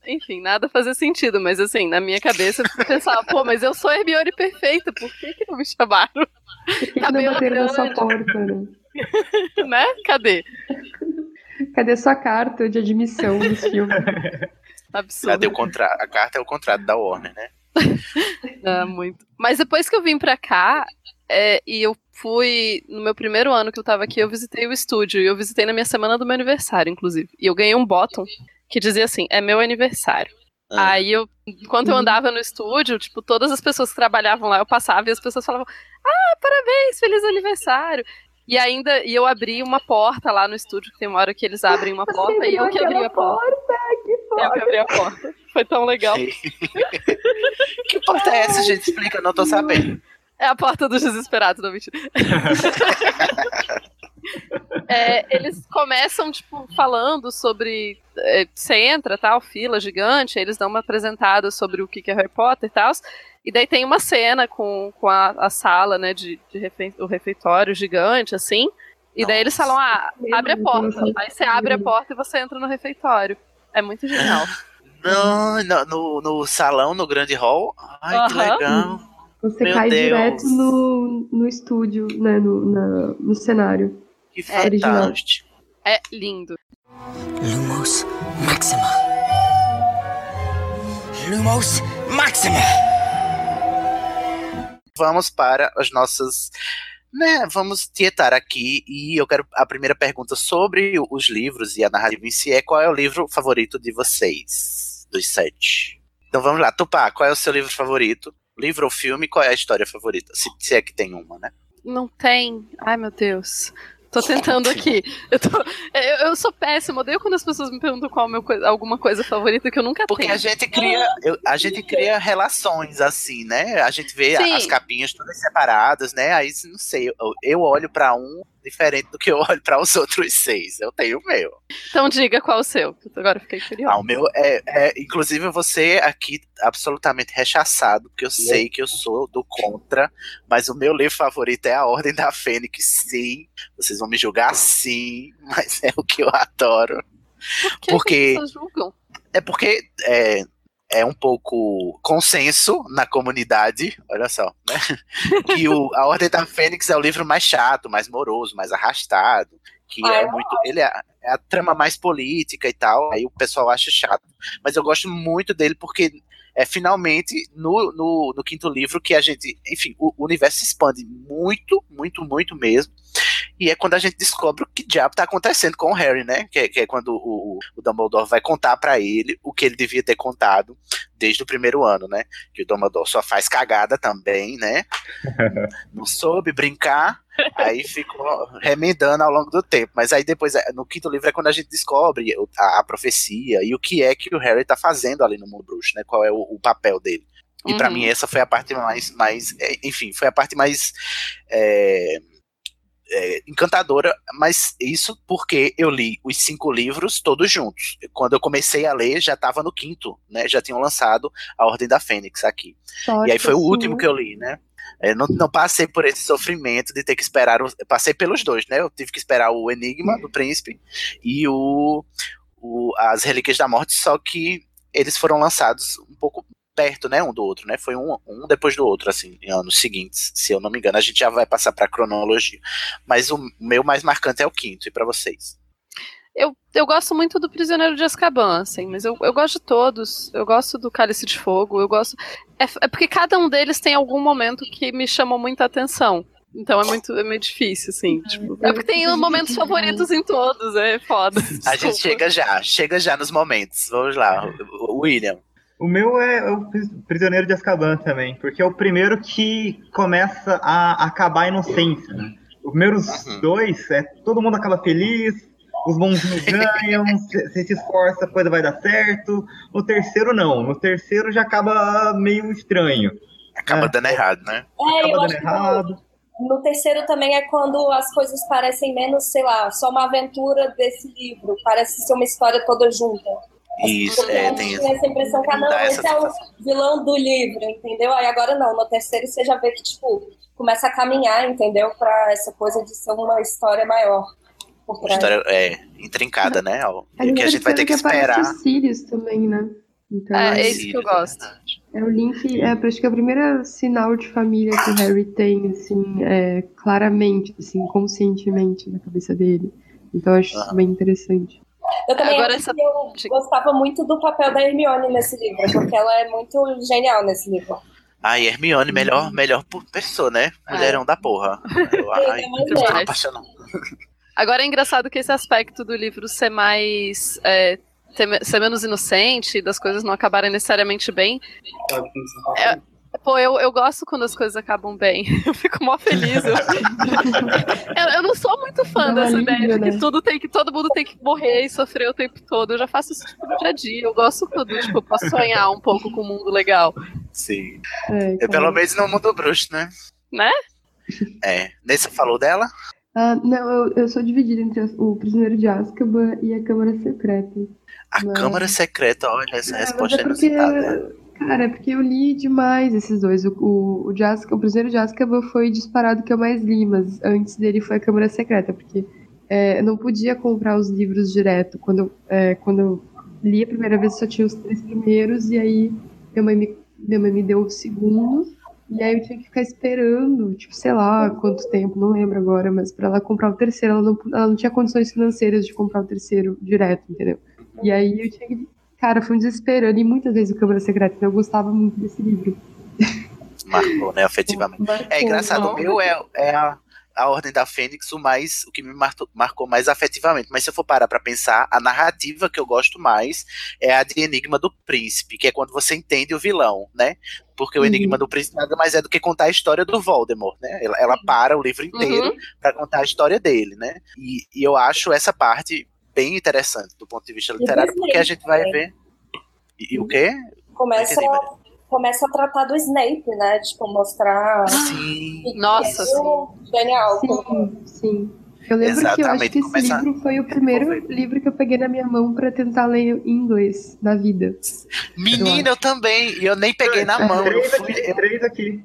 enfim, nada fazia sentido, mas assim, na minha cabeça eu pensava, pô, mas eu sou a Hermione perfeita, por que, que não me chamaram? Por que, que não bateram na sua porta, né? né? Cadê? Cadê sua carta de admissão nos filmes? Absurdo. Cadê o contrato? A carta é o contrato da Warner, né? Ah, muito. Mas depois que eu vim pra cá, é, e eu fui. No meu primeiro ano que eu tava aqui, eu visitei o estúdio. E eu visitei na minha semana do meu aniversário, inclusive. E eu ganhei um bottom que dizia assim: é meu aniversário. Ah. Aí eu, enquanto eu andava no estúdio, tipo, todas as pessoas que trabalhavam lá, eu passava e as pessoas falavam: Ah, parabéns, feliz aniversário. E ainda, e eu abri uma porta lá no estúdio, que tem uma hora que eles abrem uma porta, e eu que abri a porta. Eu que abri a porta. Foi tão legal. Que porta é essa, gente? Explica, não tô sabendo. É a porta dos desesperados, não mentira. É, eles começam, tipo, falando sobre. é, Você entra, tal, fila gigante, aí eles dão uma apresentada sobre o que que é Harry Potter e tal. E daí tem uma cena com, com a, a sala, né, de, de refe- o refeitório gigante, assim. E daí eles falam, ah, abre a porta. Aí você abre a porta e você entra no refeitório. É muito genial. Não, no, no, no salão, no grande hall. Ai, que legal. Você Meu cai Deus. direto no, no estúdio, né? No, na- no cenário. Que É original. fantástico. É lindo. Lumos Maxima. Lumos Maxima. Vamos para as nossas. Né, vamos tietar aqui e eu quero a primeira pergunta sobre os livros e a narrativa em si é qual é o livro favorito de vocês, dos sete. Então vamos lá, Tupá, qual é o seu livro favorito? Livro ou filme, qual é a história favorita? Se, se é que tem uma, né? Não tem. Ai, meu Deus. Tô tentando aqui. Eu, tô- eu, eu sou péssima. Odeio quando as pessoas me perguntam qual é meu alguma coisa favorita que eu nunca Porque tenho. a gente cria, eu- a gente cria relações assim, né? A gente vê Sim. as capinhas todas separadas, né? Aí não sei, eu, eu olho pra um diferente do que eu olho pra os outros seis. Eu tenho o meu. Então diga qual o seu. Agora fiquei curiosa. Ah, o meu é, é, inclusive você aqui absolutamente rechaçado, porque eu sei que eu sou do contra, mas o meu livro favorito é A Ordem da Fênix, sim. Vocês vão me julgar sim, mas é o que eu adoro. Por que porque- as pessoas julgam? É porque é, é um pouco consenso na comunidade, olha só, né? Que o, a Ordem da Fênix é o livro mais chato, mais moroso, mais arrastado, que Ah, é eu muito. Ele é, é a trama mais política e tal, aí o pessoal acha chato. Mas eu gosto muito dele porque é finalmente no, no, no quinto livro que a gente. Enfim, o, o universo se expande muito, muito, muito mesmo. E é quando a gente descobre o que diabo tá acontecendo com o Harry, né? Que, é- que é quando o, o Dumbledore vai contar pra ele o que ele devia ter contado desde o primeiro ano, né? Que o Dumbledore só faz cagada também, né? Não soube brincar, aí ficou remendando ao longo do tempo. Mas aí depois, é, no quinto livro, é quando a gente descobre a, a profecia e o que é que o Harry tá fazendo ali no mundo bruxo, né? Qual é o, o papel dele. E Uhum. mim essa foi a parte mais, mais é, enfim, foi a parte mais é, é, encantadora, mas isso porque eu li os cinco livros todos juntos. Quando eu comecei a ler, já estava no quinto, né? Já tinham lançado a Ordem da Fênix aqui. E aí foi o último que eu li, né? Eu não, não passei por esse sofrimento de ter que esperar. o- passei pelos dois, né? Eu tive que esperar o Enigma do Príncipe e o, o- as Relíquias da Morte, só que eles foram lançados um pouco perto, né, um do outro, né? Foi um, um depois do outro, assim, em anos seguintes, se eu não me engano. A gente já vai passar para cronologia. Mas o meu mais marcante é o quinto, e para vocês? Eu, eu gosto muito do Prisioneiro de Azkaban, assim, mas eu, eu gosto de todos. Eu gosto do Cálice de Fogo, eu gosto. É, é porque cada um deles tem algum momento que me chamou muita atenção. Então é muito é meio difícil, assim. tipo, é porque tem momentos favoritos em todos, é foda. A gente chega já, chega já nos momentos. Vamos lá, William. O meu é o Pris- Prisioneiro de Azkaban também, porque é o primeiro que começa a acabar a inocência, né? Os primeiros dois, é, todo mundo acaba feliz, os bonzinhos ganham, você se esforça, a coisa vai dar certo. No terceiro, não. No terceiro já acaba meio estranho. Acaba dando errado, né? É, eu Acaba acho dando que errado. no terceiro também é quando as coisas parecem menos, sei lá, só uma aventura desse livro. Parece ser uma história toda junta. Isso, é, Eu tem tinha essa impressão que, ah, não, esse é o vilão do livro, entendeu? Aí agora não, no terceiro você já vê que, tipo, começa a caminhar, entendeu? Pra essa coisa de ser uma história maior. Por Uma trás. história é, intrincada, né? ó, Ali que a gente vai ter que terceira esperar. aparece o Sirius também, né? Então, É, é, é isso que eu gosto. é o link, é, acho que é o primeiro sinal de família que o Harry tem, assim, é, claramente, assim, conscientemente na cabeça dele. Então eu acho isso bem interessante. Eu também Agora que eu gostava muito do papel da Hermione nesse livro, porque ela é muito genial nesse livro. Ai, Hermione, melhor, melhor por pessoa, né? Mulherão da porra. Eu, ai, eu tô apaixonado. Agora é engraçado que esse aspecto do livro ser mais. é, ter ser menos inocente, das coisas não acabarem necessariamente bem. É, pô, eu, eu gosto quando as coisas acabam bem. Eu fico mó feliz. Eu, eu, eu não sou muito fã dessa ideia de alívio, que né? tudo tem que todo mundo tem que morrer e sofrer o tempo todo. Eu já faço isso tipo, no dia a dia. Eu gosto quando tipo, eu posso sonhar um pouco com um mundo legal. Sim. É, Eu, pelo menos no mundo bruxo, né? Né? É. Nesse falou dela? Ah, não, eu, eu sou dividida entre o Prisioneiro de Azkaban e a Câmara Secreta. A Mas- Câmara Secreta, olha, essa É, resposta é porque, inusitada. cara, é porque eu li demais esses dois. O, o, o, de Azkaban- o Prisioneiro de Azkaban foi disparado que eu mais li, mas antes dele foi a Câmara Secreta, porque é, eu não podia comprar os livros direto. Quando, eu- é, quando eu li a primeira vez, só tinha os três primeiros, e aí minha mãe me, minha mãe me deu o segundo, e aí eu tinha que ficar esperando, tipo, sei lá quanto tempo, não lembro agora, mas pra ela comprar o terceiro, ela não, ela não tinha condições financeiras de comprar o terceiro direto, entendeu? E aí eu tinha que. Cara, foi um desespero. Eu li muitas vezes o Câmara Secreta, então eu gostava muito desse livro. Marcou, né, afetivamente. Marcou, É engraçado, o meu é, é a, a Ordem da Fênix, o mais o que me marcou, marcou mais afetivamente. Mas se eu for parar pra pensar, a narrativa que eu gosto mais é a de Enigma do Príncipe, que é quando você entende o vilão, né? Porque o Uhum. Enigma do Príncipe nada mais é do que contar a história do Voldemort, né? Ela, ela para o livro inteiro Uhum. pra contar a história dele, né? E, e eu acho essa parte bem interessante do ponto de vista literário, porque a gente vai ver. E, e o quê? Começa, começa a tratar do Snape, né? Tipo, mostrar. Sim. Nossa, Isso, Genial. Sim, sim. Eu lembro que eu acho Exatamente, que esse começa- livro foi o primeiro livro que eu peguei na minha mão pra tentar ler em inglês na vida. Menina, eu também. E eu nem peguei na mão. Eu Três fui, aqui, três aqui.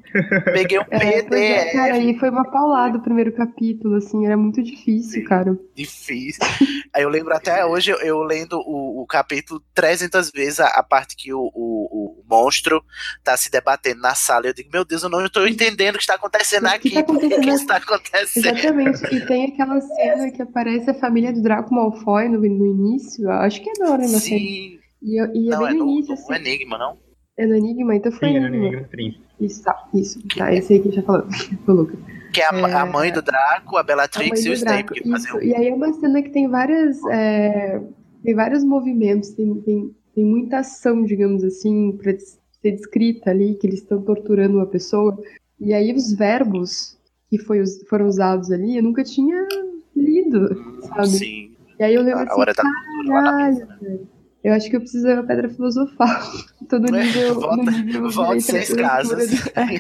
peguei um É, pois é, PDF cara, e foi uma paulada o primeiro capítulo, assim, era muito difícil, cara. difícil. Aí eu lembro até hoje, eu, eu lendo o, o capítulo 300 vezes, a, a parte que o, o, o monstro tá se debatendo na sala. Eu digo, meu Deus, eu não estou entendendo o que está acontecendo O aqui. tá Por que isso está acontecendo? Exatamente, e tem aquela cena que aparece a família do Draco Malfoy no, no início, eu acho que é da hora na série. Sim. E, eu- e é Não, bem é no no, início, no assim. Enigma, não? É no Enigma, então foi Sim, era no Enigma. Enigma do Príncipe. Isso, tá, isso. Tá, esse aí que já falou. Foi o Lucas. Que é a, a mãe do Draco, a A Bellatrix mãe e o Snape que fazem isso. E aí é uma cena que tem várias. é, tem vários movimentos, tem, tem, tem muita ação, digamos assim, pra des- ser descrita ali, que eles estão torturando uma pessoa. E aí os verbos que foi, foram usados ali, eu nunca tinha lido, sabe? Sim. E aí eu lembro assim, hora da mesa. caralho, velho. Eu acho que eu preciso ver a pedra filosofal. Tô no nível. no Volta, nível volta seis casas. É,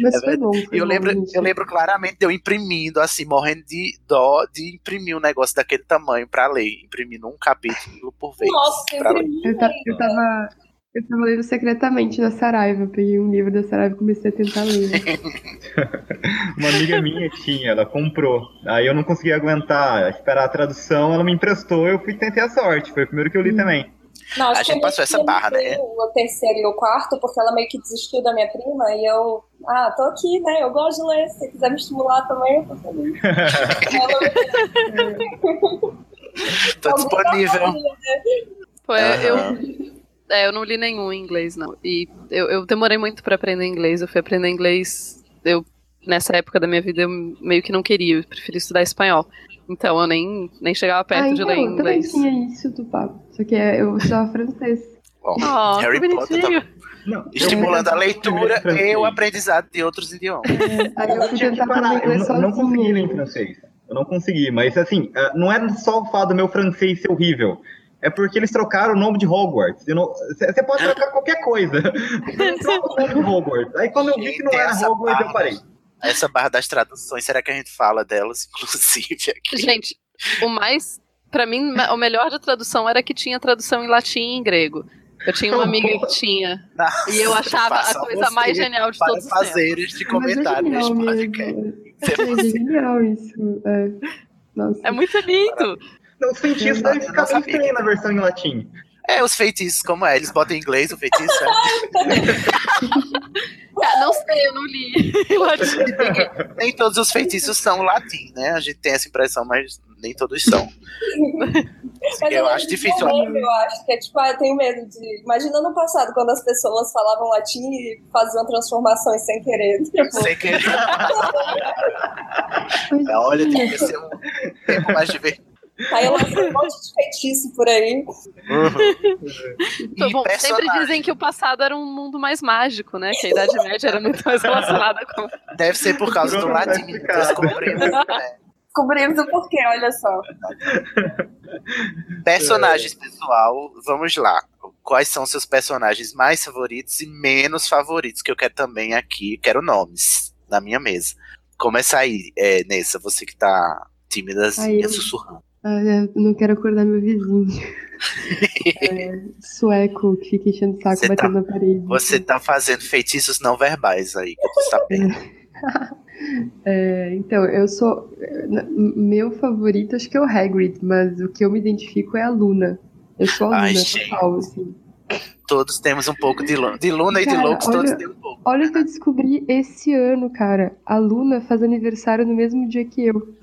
mas É foi bom. Foi eu bom, lembro, gente. eu lembro claramente de eu imprimindo, assim, morrendo de dó de imprimir um negócio daquele tamanho pra ler, imprimindo um capítulo por vez. Nossa, pra ler. Eu, ta- eu tava. Eu tava lendo secretamente na Saraiva. Eu peguei um livro da Saraiva e comecei a tentar ler. Uma amiga minha tinha, ela comprou. Aí eu não consegui aguentar, esperar a tradução, ela me emprestou, eu fui tentei a sorte. Foi o primeiro que eu li também. Não, acho A que gente passou essa barra, né? O terceiro e o quarto, porque ela meio que desistiu da minha prima e eu. Ah, tô aqui, né? Eu gosto de ler. Se você quiser me estimular também, eu tô feliz. Tô disponível. Foi, Aham. eu, é, eu não li nenhum em inglês, não. E eu, eu demorei muito pra aprender inglês. Eu fui aprender inglês. Eu, nessa época da minha vida, eu meio que não queria. Eu preferi estudar espanhol. Então eu nem, nem chegava perto ah, de ler então, em também inglês. tinha isso do papo. Só que é, eu estudava francês. Bom, Oh, Harry Potter tá estimulando a leitura e o aprendizado de outros idiomas. Aí eu fui tentar eu inglês não, não consegui ler em francês. Eu não consegui, mas assim, ah, não é só o fato do meu francês ser horrível. É porque eles trocaram o nome de Hogwarts. Você pode trocar qualquer coisa. Não troca o nome de Hogwarts. Aí quando eu vi que não era Hogwarts, eu parei. Essa barra das traduções, será que a gente fala delas, inclusive, aqui? Gente, o mais. Pra mim, o melhor de tradução era que tinha tradução em latim e em grego. Eu tinha uma amiga que tinha. E eu achava a coisa mais genial de para todos os fazer tempos. este Mas é comentário genial neste mesmo. podcast. É genial isso. É. Nossa. É muito lindo. Não, os feitiços devem ficar bem na versão em latim. É, os feitiços, como é? Eles botam em inglês o feitiço, é? Ah, não sei, eu não li em latim. Nem todos os feitiços são latim, né? A gente tem essa impressão, mas nem todos são. Mas Eu lembro acho difícil. Eu acho que é tipo, ah, eu tenho medo de. Imagina no passado, quando as pessoas falavam latim e faziam transformações sem querer. Tipo, Sem querer. É, olha, tem que ser um tempo mais divertido. aí lança um monte de feitiço por aí. Então, bom, sempre dizem que o passado era um mundo mais mágico, né? Que a Idade Média era muito mais relacionada com. Deve ser por causa do latim. Descobrimos. né? Descobrimos o porquê, olha só. Personagens, pessoal, vamos lá. Quais são seus personagens mais favoritos e menos favoritos? Que eu quero também aqui, quero nomes na minha mesa. Começa aí, é, Nessa, você que tá tímidazinha, Ai, eu- sussurrando. Ah, eu não quero acordar meu vizinho. É, sueco que fica enchendo o saco, Você batendo tá- na parede. Você tá fazendo feitiços não verbais aí, que eu tô sabendo. É, então, eu sou. Meu favorito acho que é o Hagrid, mas o que eu me identifico é a Luna. Eu sou a Luna Ai, gente. total, assim. Todos temos um pouco de Luna. De Luna e de Cara, Loucos, todos olha, têm um pouco. olha o que eu descobri esse ano, cara. A Luna faz aniversário no mesmo dia que eu.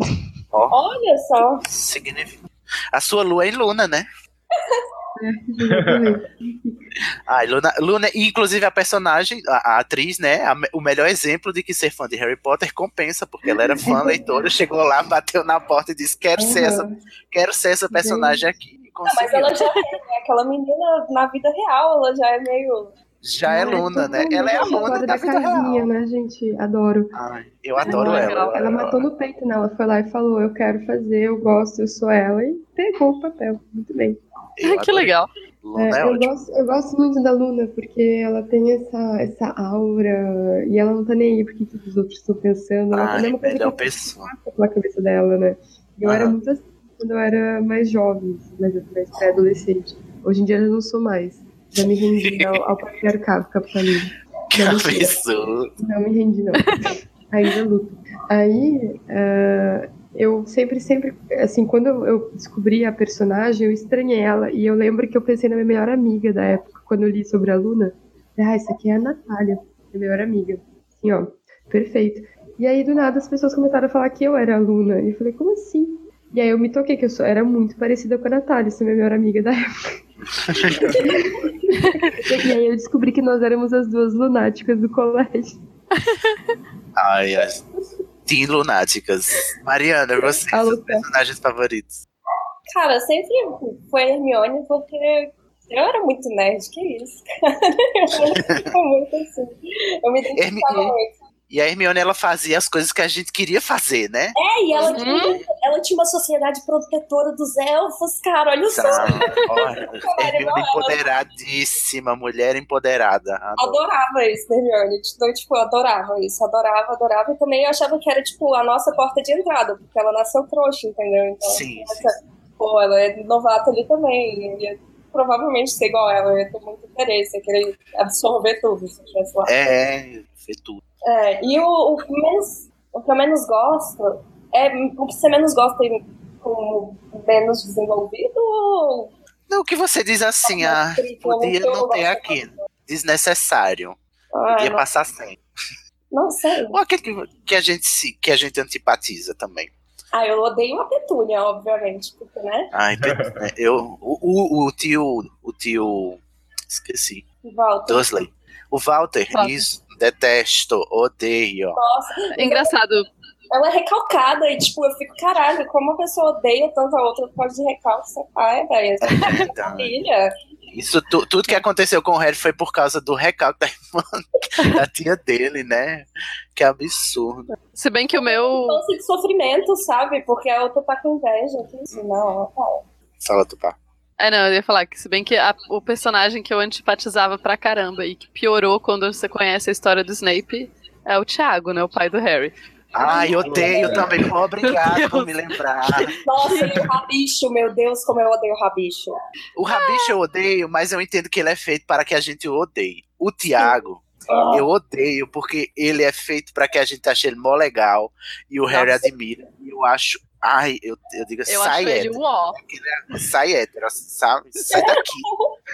Olha só. Significa. A sua lua é Luna, né? Ai, Luna, Luna, e inclusive a personagem, a, a atriz, né? a o melhor exemplo de que ser fã de Harry Potter compensa, porque ela era fã leitora, chegou lá, bateu na porta e disse: Quero ser essa, quero ser essa personagem aqui. E Não, mas conseguiu. ela já é, né? Aquela menina na vida real, ela já é meio. Já é Luna, né? Ela é a Luna da da vida real. casinha, né, gente? Adoro. Ai, eu adoro ela. ela. Ela matou no peito, né? Ela foi lá e falou: Eu quero fazer, eu gosto, eu sou ela. E pegou o papel. Muito bem. Eu que adorei. legal. Luna é, eu, gosto, eu gosto muito da Luna, porque ela tem essa, essa aura e ela não tá nem aí porque que os outros estão pensando. Ela Ai, é uma coisa que pessoa. pela cabeça dela, né? Eu era muito assim quando eu era mais jovem, mais, mais pré-adolescente. Hoje em dia eu não sou mais. Já me rendi ao, ao patriarcado capitalismo. Não. Não me rendi, não. Ainda luto. Aí, ah, eu sempre, sempre, assim, quando eu- descobri a personagem, eu estranhei ela. E eu lembro que eu pensei na minha melhor amiga da época, quando eu li sobre a Luna. Ah, essa aqui é a Natália, minha melhor amiga. Assim, ó, perfeito. E aí, do nada, as pessoas começaram a falar que eu era a Luna. E eu falei, como assim? E aí eu me toquei que eu sou, era muito parecida com a Natália, essa minha melhor amiga da época. e aí eu descobri que nós éramos as duas lunáticas do colégio. Ai, as Teen Lunáticas. Mariana, você, seus personagens favoritos. Cara, sempre foi a Hermione porque eu era muito nerd, que isso, cara. Eu era muito assim. Eu me identificava Hermi- muito. E a Hermione, ela fazia as coisas que a gente queria fazer, né? É, e ela, tinha, ela tinha uma sociedade protetora dos elfos, cara, olha só. Olha, Hermione empoderadíssima, mulher empoderada. Adoro. Adorava isso Hermione. Então, tipo, eu adorava isso. Adorava, adorava. E também eu achava que era, tipo, a nossa porta de entrada, porque ela nasceu trouxa, entendeu? Então, Sim, essa- pô, ela é novata ali também. Ia provavelmente ser igual ela. Eu ia ter muito interesse, eu querer absorver tudo se eu lá. É, fez tudo. É, e o, o que menos, o que eu menos gosto é o que você menos gosta em- com menos desenvolvido ou Não, o que você diz assim, ah, podia não ter aqui. Desnecessário. Ah, Podia não. passar sem. não sei. Ou aquele que, que a gente se, que a gente antipatiza também. Ah, eu odeio a Petúnia, obviamente, porque, né? Ai, né, eu, o, o, o tio, o tio, esqueci, Walter. Dursley. O Walter, Walter. isso, detesto, odeio. Nossa. É engraçado. Ela é recalcada e, tipo, eu fico, caralho, como a pessoa odeia tanto a outra por causa de recalque, você pai, velho. É Então, família. Isso, tu- tudo que aconteceu com o Harry foi por causa do recalque da irmã, da tia dele, né? Que absurdo. Se bem que o meu. Doce de sofrimento, sabe? Porque a outra tá com inveja. Que isso? Não, cara. Fala, Tupá. É, não, eu ia falar que se bem que a- o personagem que eu antipatizava pra caramba e que piorou quando você conhece a história do Snape é o Thiago, né? O pai do Harry. Ai, odeio também. Obrigado por me lembrar. Nossa, e o rabicho, meu Deus, como eu odeio o rabicho. O Rabicho eu odeio, mas eu entendo que ele é feito para que a gente o odeie. O Tiago, Ah. eu odeio porque ele é feito para que a gente ache ele mó legal e o Harry Nossa. admira. E eu acho. Ai, eu, eu digo, Eu sai hétero. ó. Sai hétero, sabe? Sai daqui.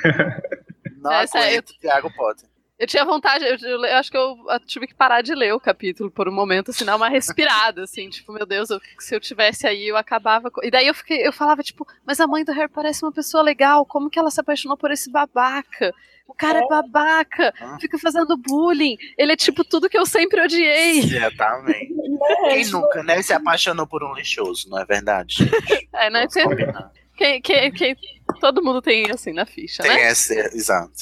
Não Essa é- o Thiago Potter. Eu tinha vontade, eu, eu- eu acho que eu, eu tive que parar de ler o capítulo por um momento, assim, dar uma respirada, assim, tipo, meu Deus, eu- se eu tivesse aí, eu acabava. com- E daí eu fiquei, eu falava, tipo, mas a mãe do Harry parece uma pessoa legal, como que ela se apaixonou por esse babaca? O cara é babaca, fica fazendo bullying, ele é tipo tudo que eu sempre odiei. Exatamente. Quem nunca, né, se apaixonou por um lixoso, não é verdade? É, né? Você- Quem, quem, quem- todo mundo tem, assim, na ficha, Tem né? essa, exato.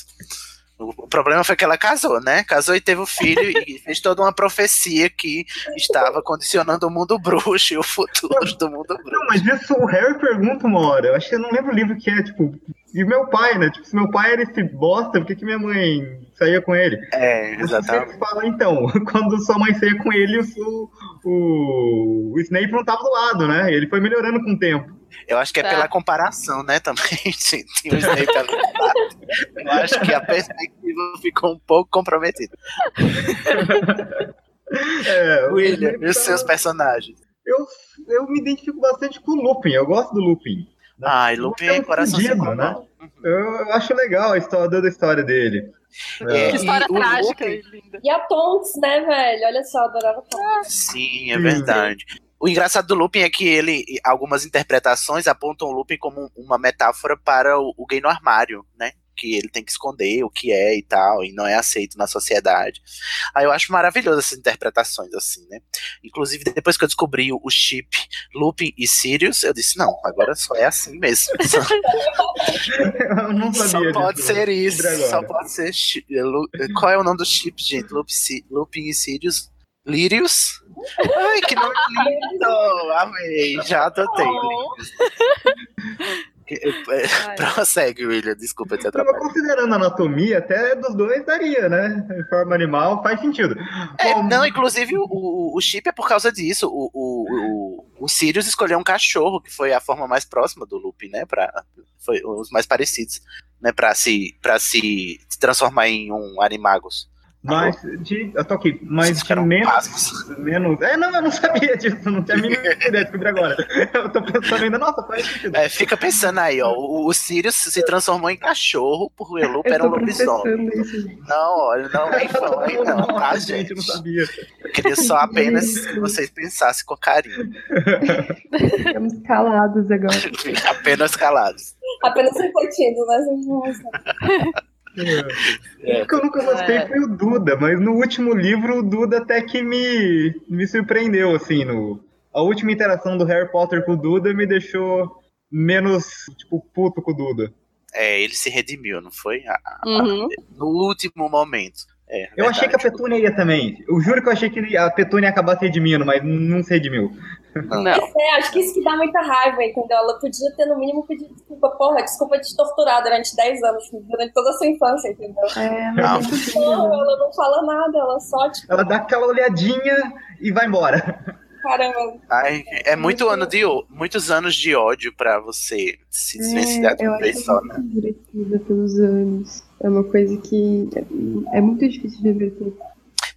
O o problema foi que ela casou, né? Casou e teve o filho e fez toda uma profecia que estava condicionando o mundo bruxo e o futuro do mundo bruxo. Não, mas isso o Harry pergunta uma hora. Eu acho que eu não lembro o livro que é, tipo. E meu pai, né? Tipo, se meu pai era esse bosta, por que, que minha mãe saía com ele? É, Ele fala, então, quando sua mãe saía com ele, o, o, o Snape não tava do lado, né? Ele foi melhorando com o tempo. Eu acho que é Tá. pela comparação, né? Também tinha o Snape ali. Eu acho que a perspectiva ficou um pouco comprometida. É, William, e os seus personagens? Eu, eu me identifico bastante com o Lupin, eu gosto do Lupin. Ai, Lupin é coração sem fudido, né? Eu, eu acho legal a história, toda a história dele. É, Que história e trágica Lupin- e linda. E a Tonks, né, velho? Olha só, adorava Tonks. Sim, é verdade. O engraçado do Lupin é que ele, algumas interpretações apontam o Lupin como uma metáfora para o, o gay no armário, né? Que ele tem que esconder o que é e tal, e não é aceito na sociedade. Aí eu acho maravilhoso essas interpretações, assim, né? Inclusive, depois que eu descobri o chip Lupin e Sirius, eu disse, não, agora só é assim mesmo. Só, Eu não só pode disso. ser isso, só pode ser. Qual é o nome do chip, gente? Lupin, Lupin e Sirius? Lírios? Ai, que nome lindo! Amei, já adotei. Lírios. É, prossegue, William, desculpa te atrapalhar. considerando a anatomia, até dos dois daria, né? Em forma animal, faz sentido. É, Bom, não, inclusive o, o, o chip é por causa disso. O, o, o, o Sirius escolheu um cachorro, que foi a forma mais próxima do Lupin, né? Pra, foi os mais parecidos, né? Pra se, pra se transformar em um Animagus. Mas de. Eu tô aqui, mas de menos, menos. É, não, eu não sabia disso, não tinha a mínima ideia, descobri agora. Eu tô pensando ainda, nossa, faz sentido. É, fica pensando aí, ó. O, o Sirius se transformou em cachorro, porque o Eu era um lobisomem. Não, olha, não é não, é não, tá, gente? eu não sabia. Eu queria só apenas que vocês pensassem com carinho. Ficamos calados agora. apenas calados. Apenas refletindo, né? O que eu nunca gostei É. foi o Duda, mas no último livro o Duda até que me, me surpreendeu, assim, no... A última interação do Harry Potter com o Duda me deixou menos, tipo, puto com o Duda. É, ele se redimiu, não foi? A- a- Uhum. No último momento. É, Eu achei que a verdade. Petúnia ia também. Eu juro que eu achei que a Petúnia ia acabar se redimindo, mas não se redimiu. Não. É, acho que isso que dá muita raiva, entendeu? Ela podia ter, no mínimo, pedido desculpa. Porra, desculpa te torturar durante 10 anos, durante toda a sua infância, entendeu? É, Não. mas é ela não fala nada, ela só, tipo, Ela dá aquela olhadinha e vai embora. caramba. Ai, é muito ano de, muitos anos de ódio pra você se desvencilhar de É, eu uma vez acho só, né? pelos anos. É uma coisa que é, é muito difícil de reverter.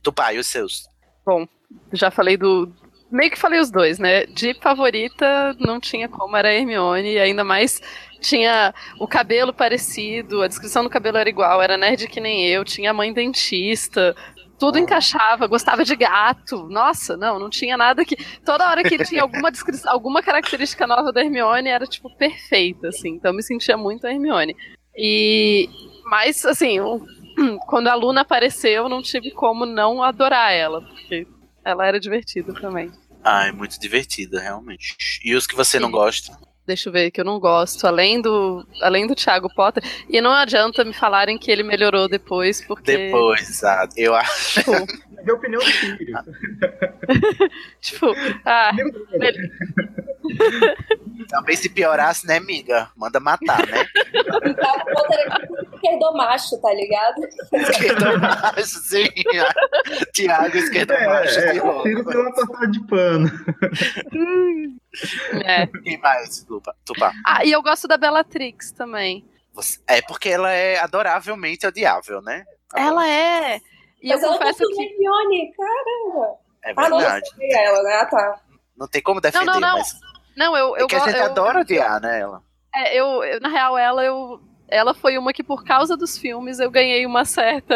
Tupá, e os seus? Bom, já falei do. Meio que falei os dois, né? De favorita, não tinha como, era a Hermione, e ainda mais tinha o cabelo parecido, a descrição do cabelo era igual, era nerd que nem eu, tinha a mãe dentista, tudo encaixava, gostava de gato. Nossa, não, não tinha nada que. Toda hora que tinha alguma descrição, alguma característica nova da Hermione era, tipo, perfeita, assim. Então me sentia muito a Hermione. E. Mas, assim, quando a Luna apareceu, não tive como não adorar ela, porque ela era divertida também. Ai, muito divertida, realmente. E os que você não gosta? Deixa eu ver, que eu não gosto. Além do, além do Thiago Potter. E não adianta me falarem que ele melhorou depois, porque. Depois, exato. Eu acho. Mas é a opinião do. Tipo, ah, Também se piorasse, né, amiga? Manda matar, né? Então, é esquerdo macho, tá ligado? Esquerdo macho, sim. Tiago, esquerdo macho. É, é, o roupa. Sirius deu uma passada de pano. é. Quem mais, Tupá? Tupá? Ah, e eu gosto da Bellatrix também. Você- É porque ela é adoravelmente odiável, né? Ela é. E Mas eu ela confesso que. Hermione, caramba. É Ah, não, verdade. sei ela, né? Ah, tá. Não tem como defender, não, não. mas Não, eu, eu é que a gente eu- adora odiar, né, ela. É, eu, eu- na real, ela eu. Ela foi uma que, por causa dos filmes, eu ganhei uma certa.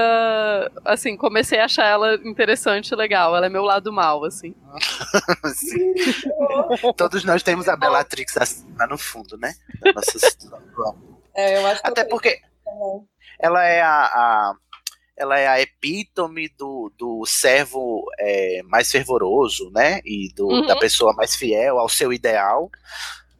Assim, comecei a achar ela interessante e legal. Ela é meu lado mal, assim. Sim. Todos nós temos a Bellatrix assim, lá no fundo, né? Da nossa. É, eu acho que Até eu porque também. ela é a, a- ela é a epítome do, do servo é, mais fervoroso, né? E do, Uhum. da pessoa mais fiel ao seu ideal.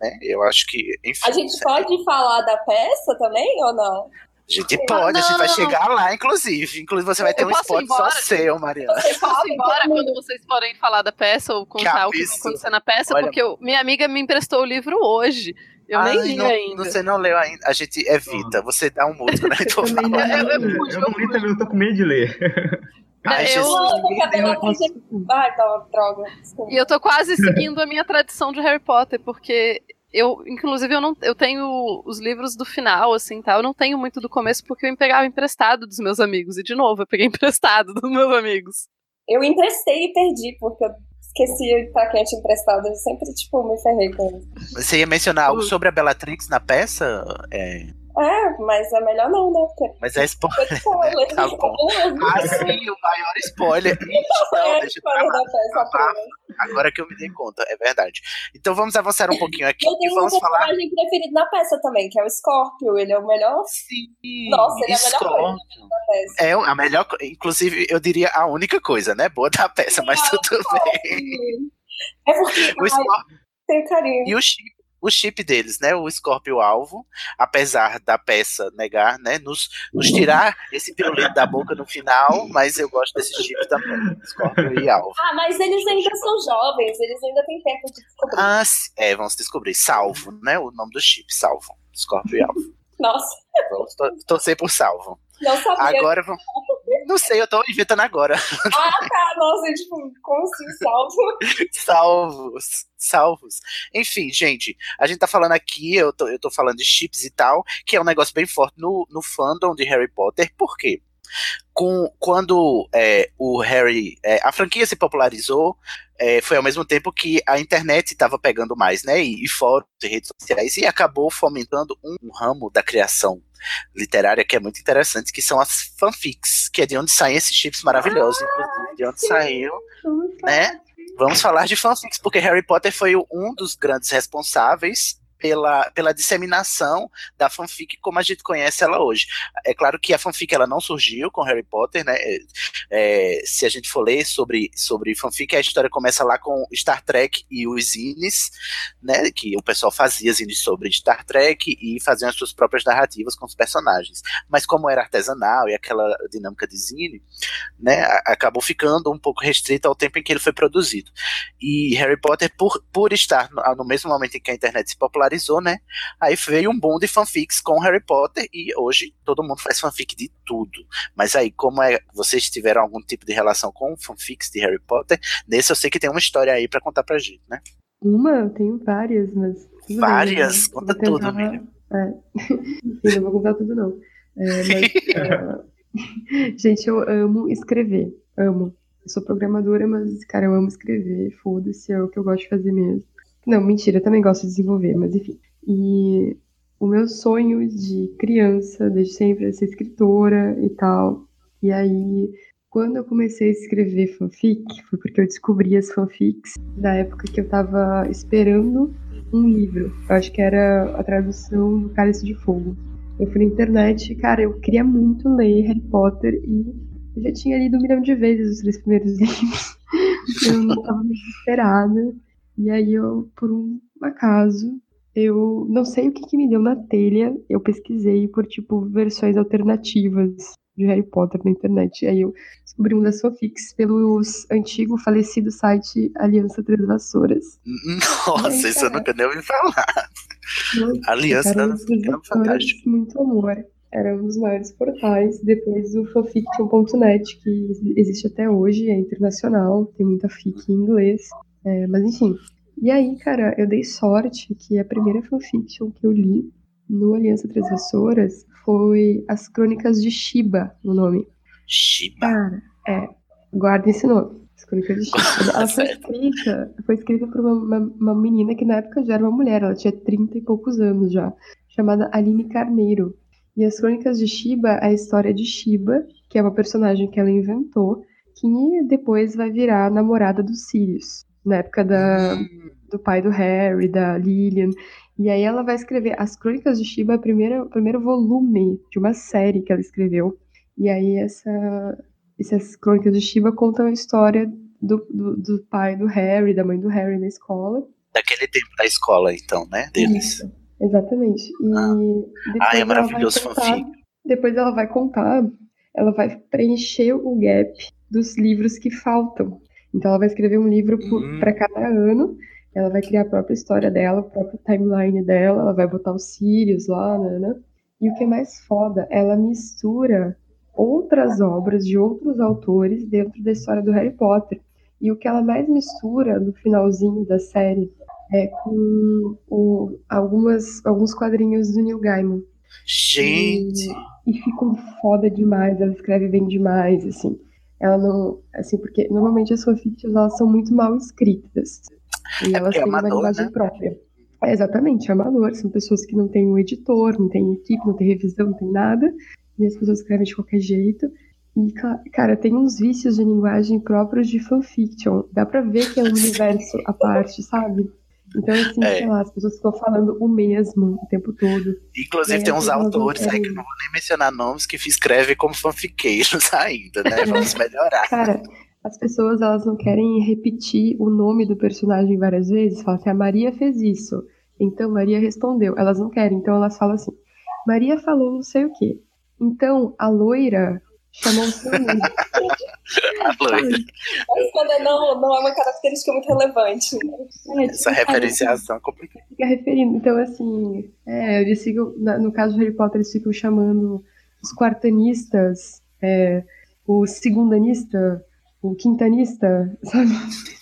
Né? Eu acho que, enfim. A gente pode falar da peça também ou não? A gente pode, a gente vai Não. chegar lá, inclusive. Inclusive, você vai ter Eu um spot embora? só seu, Mariana. Eu posso ir embora quando vocês forem falar da peça ou contar o que vai absurdo. acontecer na peça, Olha- porque eu- minha amiga me emprestou o livro hoje. Eu nem Ai, li não, ainda. Você não leu ainda. A gente evita. Você dá um mudo for Também falar. não. Eu, eu, Eu não li também, eu tô com medo de ler. Ai, eu- Jesus. A eu é... Ai, tá, droga. Desculpa. E eu tô quase seguindo a minha tradição de Harry Potter, porque eu, inclusive, eu não eu tenho os livros do final, assim, tá? Eu não tenho muito do começo porque eu pegava emprestado dos meus amigos. E de novo, eu peguei emprestado dos meus amigos. Eu emprestei e perdi, porque eu esqueci pra quem eu tinha emprestado. Eu sempre, tipo, me ferrei com isso. Você ia mencionar algo sobre a Bellatrix na peça? É, É, mas é melhor não, né? Porque mas é spoiler. spoiler. Tá bom. Ah, sim, o maior spoiler. Não, É, deixa spoiler da peça, apenas. Agora que eu me dei conta, é verdade. Então vamos avançar um pouquinho aqui Eu e tenho um vamos falar. personagem preferido na peça também, que é o Scorpio. Ele é o melhor. Sim, Nossa, ele é a melhor coisa da peça. É a melhor, inclusive, eu diria a única coisa, né? Boa da peça, mas tudo bem. É porque O Scorpio tenho carinho. e o chip, o chip deles, né? O Scorpio alvo, apesar da peça negar, né? Nos, nos tirar esse pirulito da boca no final, mas eu gosto desse chip também, Scorpio e alvo. Ah, mas eles ainda são jovens, eles ainda têm tempo de descobrir. Ah, sim, é, vamos descobrir. Salvo, né? O nome do chip, salvo. Scorpio e Alvo. Nossa, Vamos torcer por salvo. Não sabia. Agora vamos. Não sei, eu tô inventando agora. Ah, tá, nossa, tipo, como assim, salvo? salvos, salvos. Enfim, gente, a gente tá falando aqui, eu tô, eu tô falando de chips e tal, que é um negócio bem forte no, no fandom de Harry Potter, por quê? Com, quando é, o Harry, é, a franquia se popularizou, é, foi ao mesmo tempo que a internet estava pegando mais, né? E, e fóruns e redes sociais, e acabou fomentando um, ramo da criação literária que é muito interessante, que são as fanfics, que é de onde saem esses chips maravilhosos, inclusive, de onde saiu, né? Vamos falar de fanfics, porque Harry Potter foi um dos grandes responsáveis pela, pela disseminação da fanfic como a gente conhece ela hoje. É claro que a fanfic ela não surgiu com Harry Potter, né? É, é, se a gente for ler sobre, sobre fanfic, a história começa lá com Star Trek e os zines, né? Que o pessoal fazia zines sobre Star Trek e faziam as suas próprias narrativas com os personagens. Mas como era artesanal e aquela dinâmica de zine, né? Acabou ficando um pouco restrita ao tempo em que ele foi produzido. E Harry Potter, por, por estar no, no mesmo momento em que a internet se popularizou, né? Aí veio um boom de fanfics com Harry Potter e hoje todo mundo faz fanfic de tudo. Mas aí, como é, vocês tiveram algum tipo de relação com fanfics de Harry Potter, nesse eu sei que tem uma história aí pra contar pra gente, né? Uma, eu tenho várias, mas. bem, Várias? né? Conta tentar- tudo, amiga. É. Enfim, não vou contar tudo, não. É, mas, é, Gente, eu amo escrever. Amo. Eu sou programadora, mas, cara, eu amo escrever. Foda-se, é o que eu gosto de fazer mesmo. Não, mentira, eu também gosto de desenvolver, mas enfim. E o meu sonho de criança, desde sempre, é ser escritora e tal. E aí, quando eu comecei a escrever fanfic, foi porque eu descobri as fanfics na época que eu tava esperando um livro. Eu acho que era a tradução do Cálice de Fogo. Eu fui na internet cara, eu queria muito ler Harry Potter e eu já tinha lido um milhão de vezes os três primeiros livros. eu não tava desesperada. E aí eu, por um acaso, eu não sei o que, que me deu na telha, eu pesquisei por, tipo, versões alternativas de Harry Potter na internet. E aí eu descobri um das fanfics pelo antigo falecido site Aliança Três Vassouras. Nossa, isso eu nunca nem ouvi falar. Nossa, Aliança cara, era fantástico. Muito amor. Era um dos maiores portais. Depois o fanfiction.net, que existe até hoje, é internacional, tem muita fic em inglês. É, mas enfim. E aí, cara, eu dei sorte que a primeira fanfiction que eu li no Aliança Três Vassouras foi As Crônicas de Shiba, o nome. Shiba? Cara, é. Guarda esse nome. As Crônicas de Shiba. Ela foi escrita, foi escrita por uma, uma, uma menina que na época já era uma mulher, ela tinha 30 e poucos anos já, chamada Aline Carneiro. E As Crônicas de Shiba é a história de Shiba, que é uma personagem que ela inventou, que depois vai virar namorada do Sirius, na época da, do pai do Harry, da Lillian. E aí ela vai escrever As Crônicas de Shiba, é o primeiro, primeiro volume de uma série que ela escreveu. E aí essa, essas Crônicas de Shiba contam a história do, do, do pai do Harry, da mãe do Harry na escola. Daquele tempo da escola, então, né? Deles. Isso, exatamente. E depois Ah, é maravilhoso contar- fanfic. Depois ela vai contar, ela vai preencher o gap dos livros que faltam. Então ela vai escrever um livro para cada ano. Ela vai criar a própria história dela, a própria timeline dela. Ela vai botar os Sirius lá, né? né? E o que é mais foda, ela mistura outras obras de outros autores dentro da história do Harry Potter. E o que ela mais mistura no finalzinho da série é com o- algumas, alguns quadrinhos do Neil Gaiman. Gente! E, e ficam foda demais, ela escreve bem demais, assim. Ela não. Assim, porque normalmente as fanfictions elas são muito mal escritas. E elas porque é têm uma linguagem né? própria. É, exatamente, é amador. São pessoas que não têm um editor, não têm equipe, não tem revisão, não tem nada. E as pessoas escrevem de qualquer jeito. E, ca- cara, tem uns vícios de linguagem próprios de fanfiction. Dá pra ver que é um universo à parte, sabe? Então, assim, É. sei lá, as pessoas ficam falando o mesmo o tempo todo. Inclusive aí tem uns autores aí que eu não vou nem mencionar nomes que escrevem como fanfiqueiros ainda, né? Vamos melhorar. Cara, as pessoas elas não querem repetir o nome do personagem várias vezes. Falam assim, a Maria fez isso. Então Maria respondeu. Elas não querem, então elas falam assim: Maria falou não sei o quê. Então a loira chamou o seu nome. A loira. Mas quando não, não é uma característica muito relevante. né? É, Essa tipo, referenciação é complicada. fica referindo. Então, assim, é, eles ficam, no caso do Harry Potter, eles ficam chamando os quartanistas, é, o segundanista, o quintanista, sabe?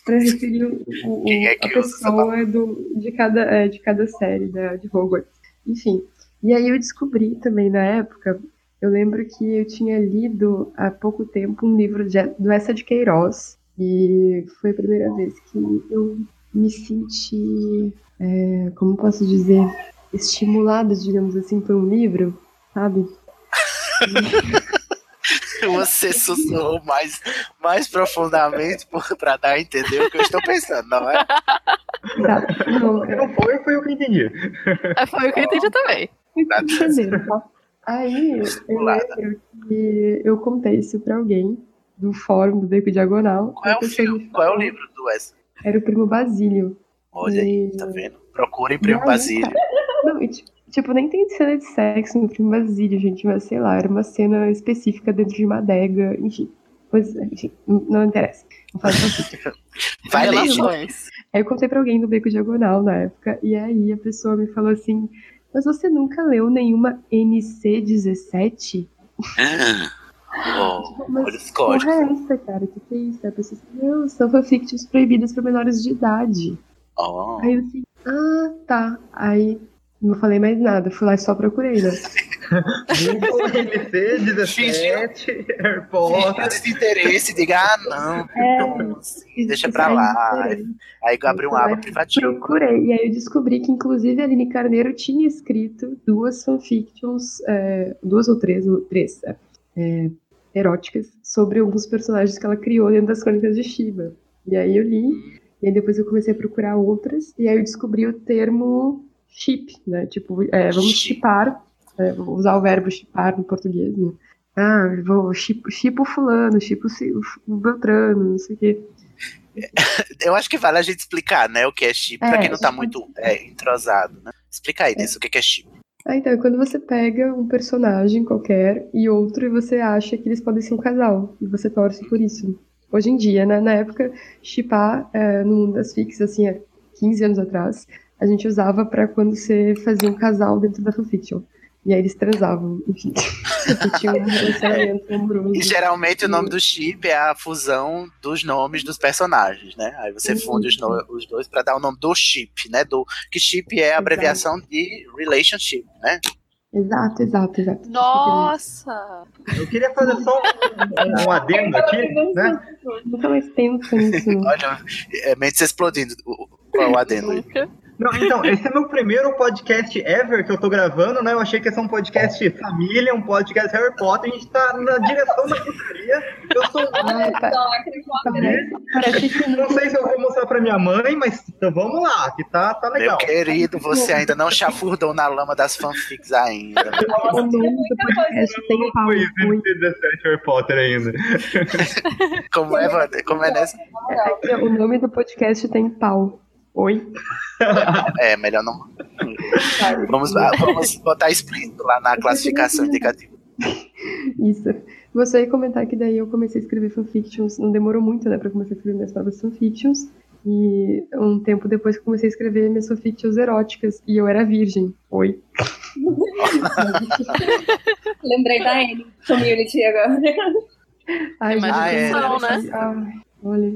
Pra referir o, o- é a essa pessoa do, de, cada, é, de cada série da, de Hogwarts. Enfim. E aí eu descobri também na época, eu lembro que eu tinha lido há pouco tempo um livro de, do Essa de Queiroz, e foi a primeira vez que eu me senti, é, como posso dizer, estimulada, digamos assim, por um livro, sabe? Você sussurrou mais, mais profundamente pra dar a entender o que eu estou pensando, não é? Exato. Não, não foi, foi o que eu entendi. É, foi o que eu entendi também. Entenderam, tá? Aí eu lembro que eu contei isso pra alguém do fórum do Beco Diagonal. Qual é o filme? Qual é o livro do Wes? Era o primo Basílio. Olha aí, tá vendo? Procurem Primo E aí, Basílio. Não, e, ti- tipo, nem tem cena de sexo no primo Basílio, gente, mas sei lá, era uma cena específica dentro de uma adega, enfim. Pois, enfim, não interessa. Não faz sentido. Vai ler. Aí eu contei pra alguém do Beco Diagonal na época, e aí a pessoa me falou assim: Mas você nunca leu nenhuma NC17? Oh, Mas olha os códigos. porra é essa, cara? O que, que é isso? Aí a pessoa assim, não, são fanfictions proibidas para menores de idade. Oh. Aí eu assim, ah, tá. Aí não falei mais nada, fui lá e só procurei, né? Google, NC, 17, Harry Potter. Esse interesse, diga, ah, não, É, então, assim, deixa pra aí, lá. Aí abre um aba privativo. Procurei, e aí eu descobri que, inclusive, a Aline Carneiro tinha escrito duas fanfictions, é, duas ou três, três, é, é, eróticas, sobre alguns personagens que ela criou dentro das crônicas de Shiva. E aí eu li, e aí depois eu comecei a procurar outras, e aí eu descobri o termo chip, né? Tipo, é, vamos chipar, é, vou usar o verbo chipar no português, né? Ah, vou chipo, chipo fulano, chipo o Beltrano, não sei o quê. Eu acho que vale a gente explicar, né, o que é chip, pra É, quem não tá muito é, entrosado, né? Explica aí, Desse, o que é chip. Ah, então, é quando você pega um personagem qualquer e outro e você acha que eles podem ser um casal, e você torce por isso. Hoje em dia, né, na época, chipar é, no mundo das fics, assim, há 15 anos atrás, a gente usava pra quando você fazia um casal dentro da fanfiction. E aí eles transavam, enfim. E tinha um relacionamento amoroso. E geralmente o nome do chip é a fusão dos nomes dos personagens, né? Aí você funde os, no- os dois pra dar o nome do chip, né? Do, que chip é a abreviação de relationship, né? Exato, exato, exato. Nossa! Eu queria fazer só um, um adendo aqui, né? Nunca mais pensa nisso. Olha, é mentes explodindo. Qual o adendo aí? Não, então, esse é meu primeiro podcast ever que eu tô gravando, né? Eu achei que ia ser um podcast família, um podcast Harry Potter, a gente tá na direção da putaria. Eu sou Ai, que Não sei se eu vou mostrar pra minha mãe, mas então vamos lá, que tá, tá Meu legal. querido, você ainda não chafurdou na lama das fanfics ainda. o nome do podcast tem pau. Foi 17 Harry Potter ainda. Como é? Como é nessa? É, O nome do podcast tem pau. Oi? É, melhor não. Vamos, vamos botar explícito lá na classificação indicativa. Isso. Você ia comentar que daí eu comecei a escrever fanfictions. Não demorou muito, né, pra começar a escrever minhas próprias fanfictions. E um tempo depois que eu comecei a escrever minhas fanfictions eróticas. E eu era virgem. Oi. Lembrei da N Community agora. Ai, mais gente, discussão, ai, né? ai, olha.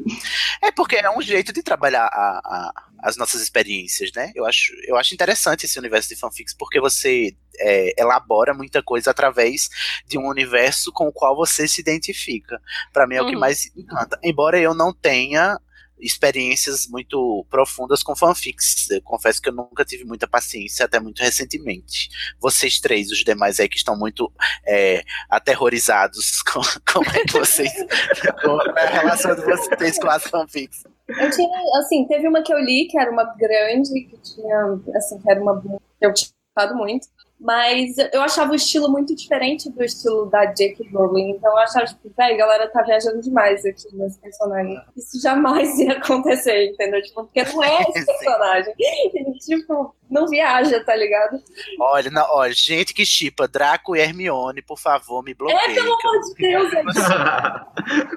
É porque é um jeito de trabalhar a- a- as nossas experiências, né? Eu acho, eu acho interessante esse universo de fanfics porque você é, elabora muita coisa através de um universo com o qual você se identifica. Pra mim é o que Uhum. mais encanta. Embora eu não tenha experiências muito profundas com fanfics. Eu confesso que eu nunca tive muita paciência, até muito recentemente. Vocês três, os demais aí que estão muito é, aterrorizados, com, como é que vocês. É a relação de vocês com as fanfics? Eu tinha, assim, teve uma que eu li, que era uma grande, que tinha, assim, que era uma eu tinha gostado muito. Mas eu achava o estilo muito diferente do estilo da J.K. Rowling. Então eu achava, tipo, velho, a galera tá viajando demais aqui nesse personagem. Isso jamais ia acontecer, entendeu? Tipo, porque não é esse personagem. E, tipo, não viaja, tá ligado? Olha, não, olha, gente que chipa Draco e Hermione, por favor, me bloqueie. É, pelo amor de Deus, é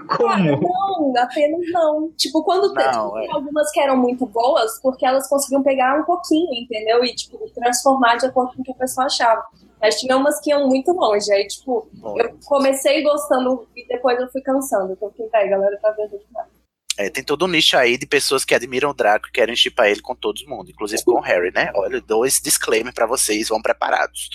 Cara, não, apenas não. Tipo, quando tem Não, tipo, é. algumas que eram muito boas, porque elas conseguiam pegar um pouquinho, entendeu? E, tipo, transformar de acordo com o que a pessoa achava. Mas tinha umas que iam muito longe. Aí, tipo, eu comecei gostando e depois eu fui cansando. Então, fiquei, "Véi, galera, tá vendo demais. É, tem todo um nicho aí de pessoas que admiram o Draco e querem chipar ele com todo mundo, inclusive com o Harry, né? Olha, eu dou esse disclaimer pra vocês, vão preparados.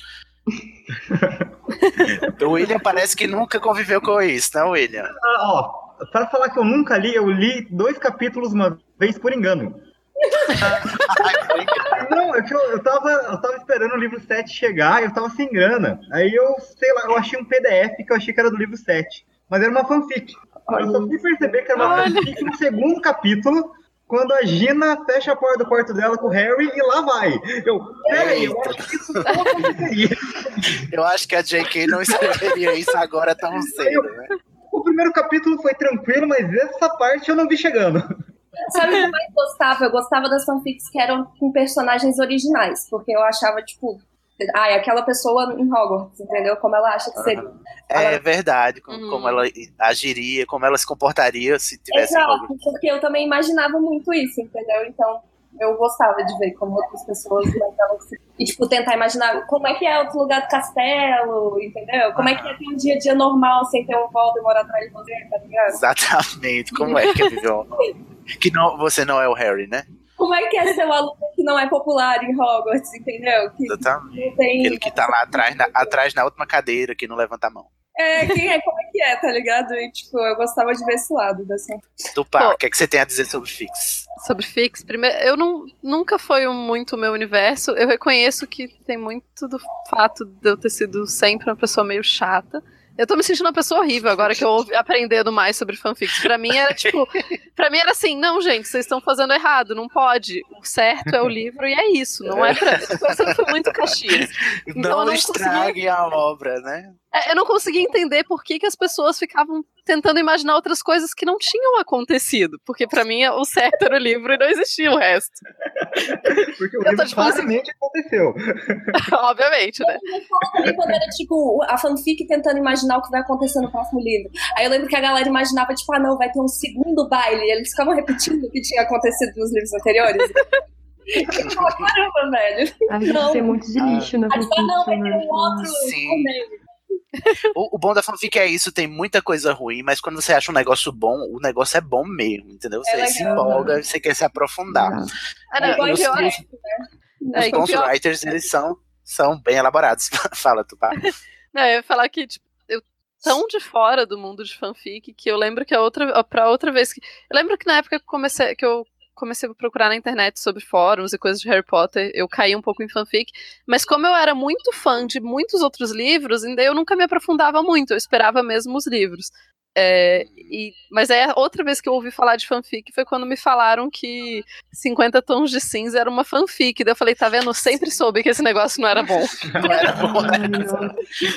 o William parece que nunca conviveu com isso, né, William? Ah, ó, pra falar que eu nunca li, eu li dois capítulos uma vez por engano. Não, é eu, eu, tava, eu tava esperando o livro 7 chegar e eu tava sem grana. Aí eu, sei lá, eu achei um PDF que eu achei que era do livro 7. Mas era uma fanfic. Eu só fui perceber que era uma fanfic no segundo capítulo, quando a Gina fecha a porta do quarto dela com o Harry e lá vai. Eu, peraí, eu acho que isso não aconteceria. Eu acho que a J.K. não escreveria isso agora tão cedo, né? O primeiro capítulo foi tranquilo, mas essa parte eu não vi chegando. Sabe o que eu mais gostava? Eu gostava das fanfics que eram com personagens originais, porque eu achava, tipo, ai, aquela pessoa em Hogwarts, entendeu? Como ela acha que seria. É verdade, como, como ela agiria, como ela se comportaria se tivesse em Exato, Hogwarts. porque eu também imaginava muito isso, entendeu? Então, eu gostava de ver como outras pessoas imaginavam seria. E, tipo, tentar imaginar como é que é outro lugar do castelo, entendeu? Como é que é ter um dia a dia normal sem ter um Voldemort atrás de você, tá ligado? Exatamente, como é que é viver Que não, você não é o Harry, né? Como é que é ser um aluno que não é popular em Hogwarts, entendeu? Que Exatamente. não tem... Aquele que tá lá atrás na, atrás na última cadeira, que não levanta a mão. É, quem é, como é que é, tá ligado? E, tipo, eu gostava de ver esse lado dessa. Tupá, o que, é que você tem a dizer sobre Fix? Sobre Fix, primeiro, eu não, nunca foi um- muito o meu universo. Eu reconheço que tem muito do fato de eu ter sido sempre uma pessoa meio chata. Eu tô me sentindo uma pessoa horrível agora que eu ouvi aprendendo mais sobre fanfics. Pra mim era tipo, pra mim era assim, não, gente, vocês estão fazendo errado, não pode. O certo é o livro e é isso, não é pra. Eu sempre fui muito caxias. Então eu não não estrague a obra, né? É, Eu não conseguia entender por que, que as pessoas ficavam tentando imaginar outras coisas que não tinham acontecido. Porque pra mim o certo era o livro e não existia o resto. Porque o Eu tô, livro tipo, assim- claramente aconteceu. Obviamente, né? também quando era tipo a fanfic tentando imaginar o que vai acontecer no próximo livro. Aí eu lembro que a galera imaginava, tipo, ah, não, vai ter um segundo baile. E eles ficavam repetindo o que tinha acontecido nos livros anteriores. Caramba, velho. Ai, deve Não. ser muito de lixo na Aí, tipo, ah, não, vai fanfic, ter um outro Sim. O, o bom da fanfic é isso, tem muita coisa ruim, mas quando você acha um negócio bom, o negócio é bom mesmo, entendeu? Você legal, se empolga, você quer se aprofundar. Ah, não, E os, pior é- os, É, os bons pior- writers, eles são, são bem elaborados. Fala, Tupá. Não, eu ia falar que, tipo, eu tão de fora do mundo de fanfic que eu lembro que a outra, pra outra vez que. Eu lembro que na época que eu comecei, que eu comecei a procurar na internet sobre fóruns e coisas de Harry Potter, eu caí um pouco em fanfic, mas como eu era muito fã de muitos outros livros, ainda eu nunca me aprofundava muito, eu esperava mesmo os livros. É, e, mas aí a outra vez que eu ouvi falar de fanfic foi quando me falaram que 50 Tons de Cinza era uma fanfic. Daí eu falei, tá vendo? Eu sempre soube que esse negócio não era bom. Não era bom, né?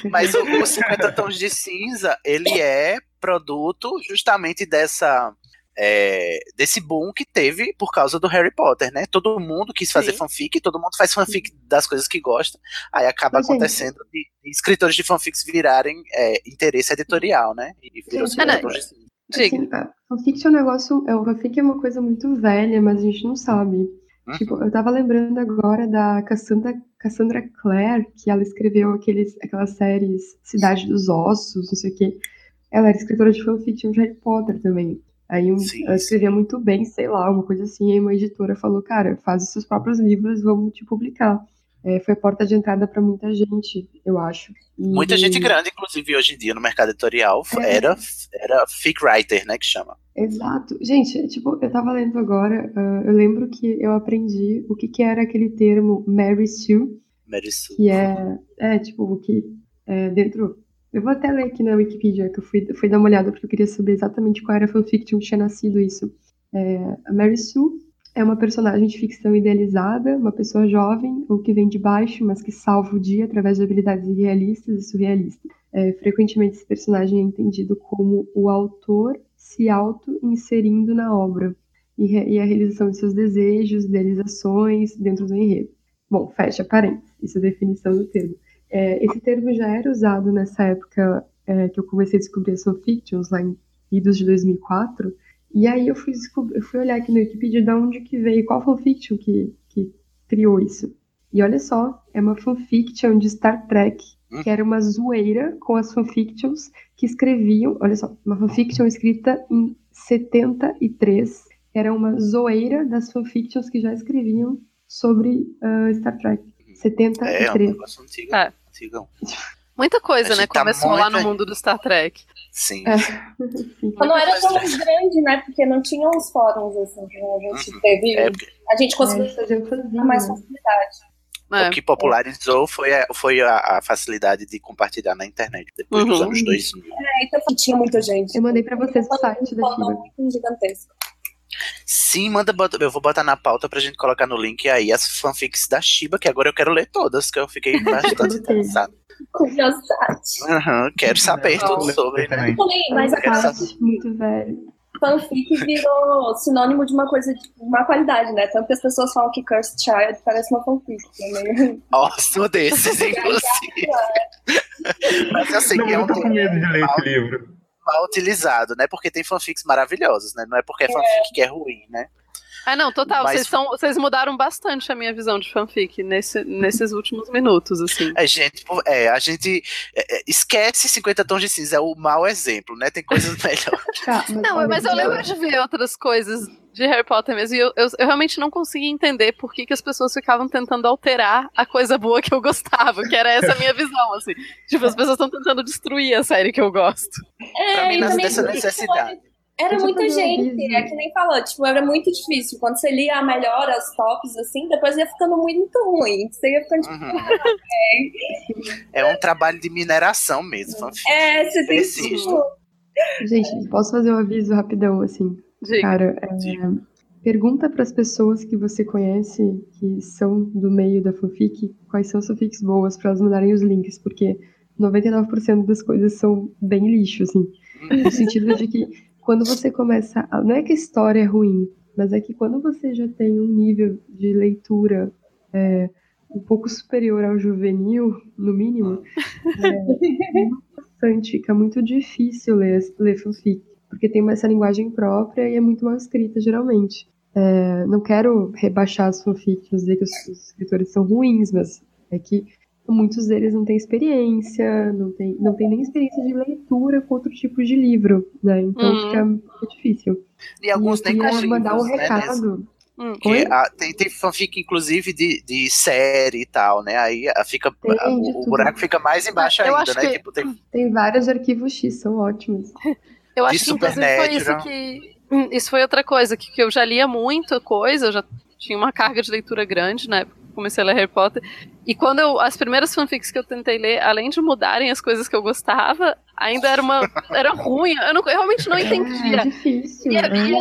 Mas o, o 50 Tons de Cinza, ele é produto justamente dessa. É, desse boom que teve por causa do Harry Potter, né? Todo mundo quis fazer Sim. fanfic, todo mundo faz fanfic das coisas que gosta, aí acaba gente- acontecendo de, de escritores de fanfics virarem é, interesse editorial, né? E virou Gente, 50 é, Tons de Cinza. Diga. Assim, a fanfic é um negócio. É, o fanfic é uma coisa muito velha, mas a gente não sabe. Uhum. Tipo, eu tava lembrando agora da Cassandra, Cassandra Clare, que ela escreveu aqueles, aquelas séries Cidade dos Ossos, não sei o quê. Ela era escritora de fanfiction de Harry Potter também. Aí um- ela escrevia muito bem, sei lá, uma coisa assim. Aí uma editora falou, cara, faz os seus próprios livros, vamos te publicar. É, foi porta de entrada pra muita gente, eu acho. E- Muita gente grande, inclusive, hoje em dia no mercado editorial, É. era, era fic writer, né? Que chama. Exato. Gente, tipo, eu tava lendo agora, ah, eu lembro que eu aprendi o que que era aquele termo Mary Sue, Mary Sue. que é, é tipo, o que é dentro... Eu vou até ler aqui na Wikipedia, que eu fui, fui dar uma olhada porque eu queria saber exatamente qual era a fanfiction que tinha nascido isso. É, a Mary Sue é uma personagem de ficção idealizada, uma pessoa jovem ou que vem de baixo, mas que salva o dia através de habilidades irrealistas e surrealistas. É, frequentemente esse personagem é entendido como o autor se auto-inserindo na obra e, e a realização de seus desejos, idealizações dentro do enredo. Bom, fecha parênteses, isso é a definição do termo. É, esse termo já era usado nessa época é, que eu comecei a descobrir as fanfictions, lá em idos de 2004, e aí eu fui, eu fui olhar aqui no Wikipedia de onde que veio, qual fanfiction que, que criou isso. E olha só, é uma fanfiction de Star Trek, que era uma zoeira com as fanfictions que escreviam, olha só, uma fanfiction escrita em 73, era uma zoeira das fanfictions que já escreviam sobre uh, Star Trek. 73. É, um negócio antigo. É. antigão. Muita coisa, né? tá Começou lá no mundo do Star Trek. Sim. É. Não era tão grande, né? Porque não tinha uns fóruns assim que a gente teve. É, porque- a gente conseguiu faziam fanzinho, mais né? facilidade. É. O que popularizou foi, a, foi a, a facilidade de compartilhar na internet depois dos Uhum. anos 2000. É, então tinha muita gente. Eu mandei pra vocês o site da Fórum Shiba. muito gigantesco. Sim, manda, bota- eu vou botar na pauta pra gente colocar no link aí as fanfics da Shiba, que agora eu quero ler todas, que eu fiquei bastante interessado. Curiosidade. Aham, quero saber tudo eu sobre. né? Também, mas Eu a. Muito velho. fanfic virou sinônimo de uma coisa de uma qualidade, né? Tanto que as pessoas falam que Cursed Child parece uma fanfic. É. Nossa, um desses, inclusive. Mas eu sei Não, que é eu um tô com medo de ler esse livro. Mal utilizado, né? Porque tem fanfics maravilhosos, né? Não é porque é fanfic que é ruim, né? Ah, não, total. Mas- Vocês, são, vocês mudaram bastante a minha visão de fanfic nesse, nesses últimos minutos, assim. A gente, é, a gente é, é, esquece 50 tons de cinza, é o mau exemplo, né? Tem coisas melhores. Não, mas eu lembro de ver outras coisas de Harry Potter mesmo, e eu, eu, eu realmente não conseguia entender por que, que as pessoas ficavam tentando alterar a coisa boa que eu gostava, que era essa a minha visão, assim. Tipo, as pessoas estão tentando destruir a série que eu gosto. É, Pra mim, dessa porque, necessidade. tipo, Era eu muita gente, é que nem falou, tipo, era muito difícil. Quando você lia a melhor, as tops, assim, depois ia ficando muito ruim. Você ia ficando, tipo, Uhum. É um trabalho de mineração mesmo, é, você tem tipo, Gente, posso fazer um aviso rapidão, assim? Diga. Cara, é, pergunta para as pessoas que você conhece, que são do meio da fanfic, quais são as fanfics boas para elas mandarem os links, porque 99% das coisas são bem lixo, assim. No sentido de que quando você começa. A, não é que a história é ruim, mas é que quando você já tem um nível de leitura é, um pouco superior ao juvenil, no mínimo, é muito bastante, fica muito difícil ler, ler fanfic, porque tem essa linguagem própria e é muito mal escrita, geralmente. É, não quero rebaixar as fanfics, dizer que os, os escritores são ruins, mas é que muitos deles não têm experiência, não tem, não tem nem experiência de leitura com outro tipo de livro, né? Então Uhum. fica muito difícil. E alguns e nem com mandar um né, recado. Hum. A- tem, tem fanfic, inclusive, de, de série e tal, né? Aí a- fica, Tem a- o, o buraco fica mais embaixo Eu ainda, acho né? que- Tipo, tem Tem vários arquivos X, são ótimos. Eu acho que inclusive foi isso que. hum, Isso foi outra coisa, que, que eu já lia muita coisa, eu já tinha uma carga de leitura grande, né? Comecei a ler Harry Potter. E quando eu. As primeiras fanfics que eu tentei ler, além de mudarem as coisas que eu gostava, ainda era uma. Era ruim. Eu, não- eu realmente não É entendia. difícil. E é- né? e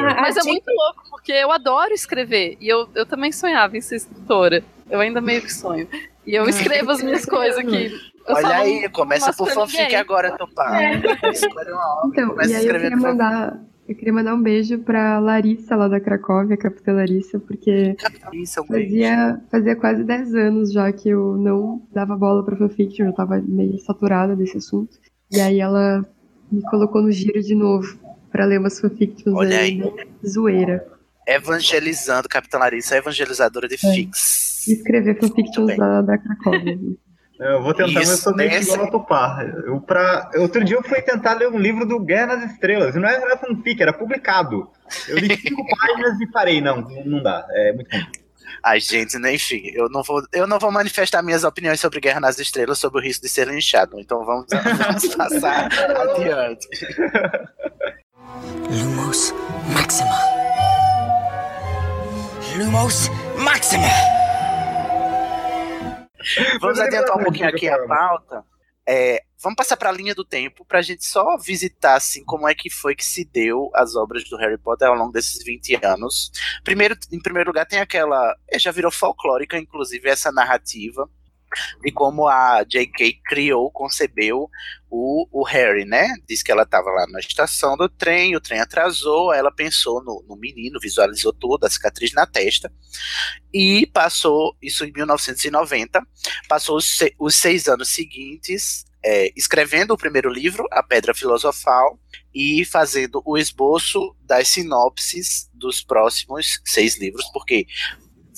é- Mas é muito louco, porque eu adoro escrever. E eu, eu também sonhava em ser escritora. Eu ainda meio que sonho. E eu escrevo as minhas coisas aqui. Eu Olha aí, começa por fanfic agora, uma obra, Então, começa e a aí eu escrever queria fanfic. mandar, eu queria mandar um beijo pra Larissa lá da Cracóvia, Capitã Larissa, porque é um beijo. fazia, fazia quase 10 anos já que eu não dava bola pra fanfiction, eu tava meio saturada desse assunto. E aí ela me colocou no giro de novo pra ler umas fanfictions Olha aí, zoeira. Evangelizando, Capitã Larissa, evangelizadora de fics. E escrever fanfictions da, da Cracóvia. Eu vou tentar, mas eu Isso, sou meio igual a Topar. Eu, pra... Outro dia eu fui tentar ler um livro do Guerra nas Estrelas. Não era fanfic, era publicado. Eu li cinco páginas e parei. Não, não dá. É muito ruim. Ai, gente, né, enfim, eu não vou, eu não vou manifestar minhas opiniões sobre Guerra nas Estrelas, sobre o risco de ser linchado. Então vamos, vamos passar adiante. Lumos Maxima. Lumos Maxima. Vamos adiantar um pouquinho aqui a pauta. É, vamos passar para a linha do tempo para a gente só visitar assim como é que foi que se deu as obras do Harry Potter ao longo desses 20 anos. Primeiro, em primeiro lugar, tem aquela, é, já virou folclórica, inclusive essa narrativa de como a J.K. criou, concebeu o, o Harry, né? Diz que ela estava lá na estação do trem, o trem atrasou, ela pensou no, no menino, visualizou toda a cicatriz na testa e passou isso em 1990. Passou os, os seis anos seguintes é, escrevendo o primeiro livro, A Pedra Filosofal, e fazendo o esboço das sinopses dos próximos seis livros, porque,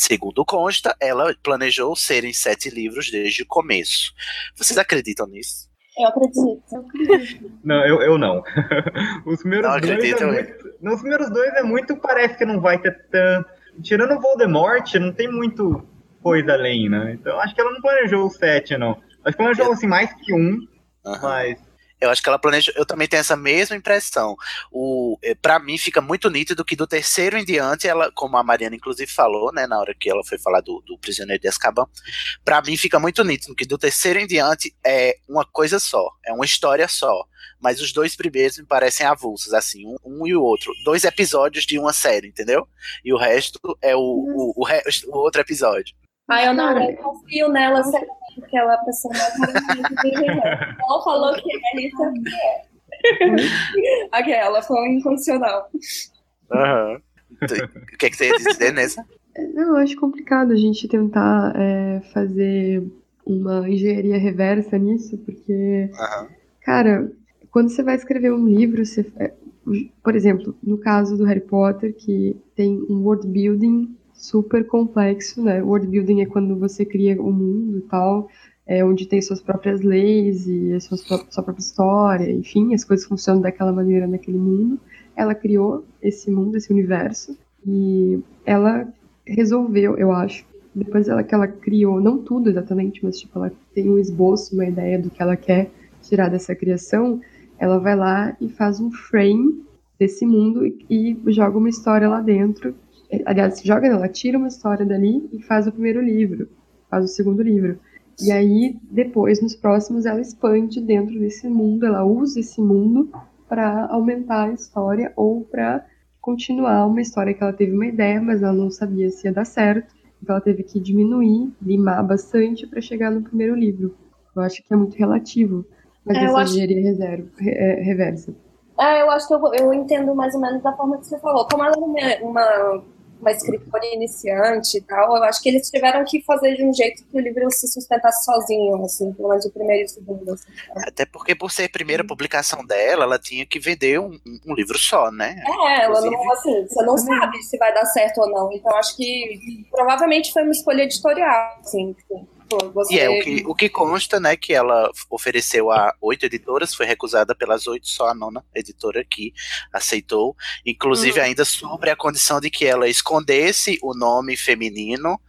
segundo consta, ela planejou serem sete livros desde o começo. Vocês acreditam nisso? Eu acredito. Não, eu, eu não. Os primeiros Não dois é muito, Nos primeiros dois é muito, parece que não vai ter tanto. Tirando o Voldemort, não tem muito coisa além, né? Então acho que ela não planejou o sete, não. Acho que planejou assim, mais que um, mas. Eu acho que ela planejou. Eu também tenho essa mesma impressão. O, para mim fica muito nítido que do terceiro em diante, ela, como a Mariana inclusive falou, né, na hora que ela foi falar do, do prisioneiro de Azkaban, para mim fica muito nítido que do terceiro em diante é uma coisa só, é uma história só. Mas os dois primeiros me parecem avulsos, assim, um, um e o outro. Dois episódios de uma série, entendeu? E o resto é o, o, o, o outro episódio. Ai, eu não eu confio nela, sério, porque ela é a pessoa mais. Ela falou que é, que é. Aquela, foi incondicional. Aham. O que, é que você ia dizer nessa? Não, eu acho complicado a gente tentar é, fazer uma engenharia reversa nisso, porque, cara, quando você vai escrever um livro, você, é, por exemplo, no caso do Harry Potter, que tem um world building super complexo, né? World building é quando você cria o um mundo e tal, é, onde tem suas próprias leis e a sua, sua própria história, enfim, as coisas funcionam daquela maneira naquele mundo. Ela criou esse mundo, esse universo, e ela resolveu, eu acho, depois ela, que ela criou, não tudo exatamente, mas tipo, ela tem um esboço, uma ideia do que ela quer tirar dessa criação, ela vai lá e faz um frame desse mundo e, e joga uma história lá dentro. Aliás, joga não, ela tira uma história dali e faz o primeiro livro, faz o segundo livro. E aí, depois, nos próximos, ela expande dentro desse mundo, ela usa esse mundo para aumentar a história ou para continuar uma história que ela teve uma ideia, mas ela não sabia se ia dar certo. Então ela teve que diminuir, limar bastante para chegar no primeiro livro. Eu acho que é muito relativo fazer É, essa acho- engenharia reserva, re- é, reversa. É, eu acho que eu, eu entendo mais ou menos da forma que você falou. Como ela é uma, uma, uma escritora iniciante e tal, eu acho que eles tiveram que fazer de um jeito que o livro se sustentasse sozinho, assim, pelo menos o primeiro e o segundo. Assim, sabe? Até porque, por ser a primeira publicação dela, ela tinha que vender um, um- livro só, né? É, ela Inclusive- não, assim, você não sabe se vai dar certo ou não. Então acho que provavelmente foi uma escolha editorial, assim, pô, você... E é o que, o que consta, né, que ela ofereceu a oito editoras, foi recusada pelas oito, só a nona editora que aceitou, inclusive Hum. ainda sobre a condição de que ela escondesse o nome feminino,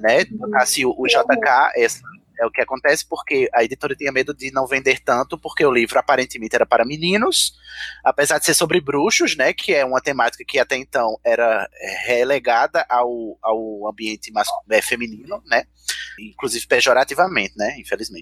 né, botasse o, o JK, essa é o que acontece porque a editora tinha medo de não vender tanto, porque o livro aparentemente era para meninos, apesar de ser sobre bruxos, né, que é uma temática que até então era é, relegada ao, ao ambiente mas, é, feminino, né, inclusive pejorativamente, né, infelizmente.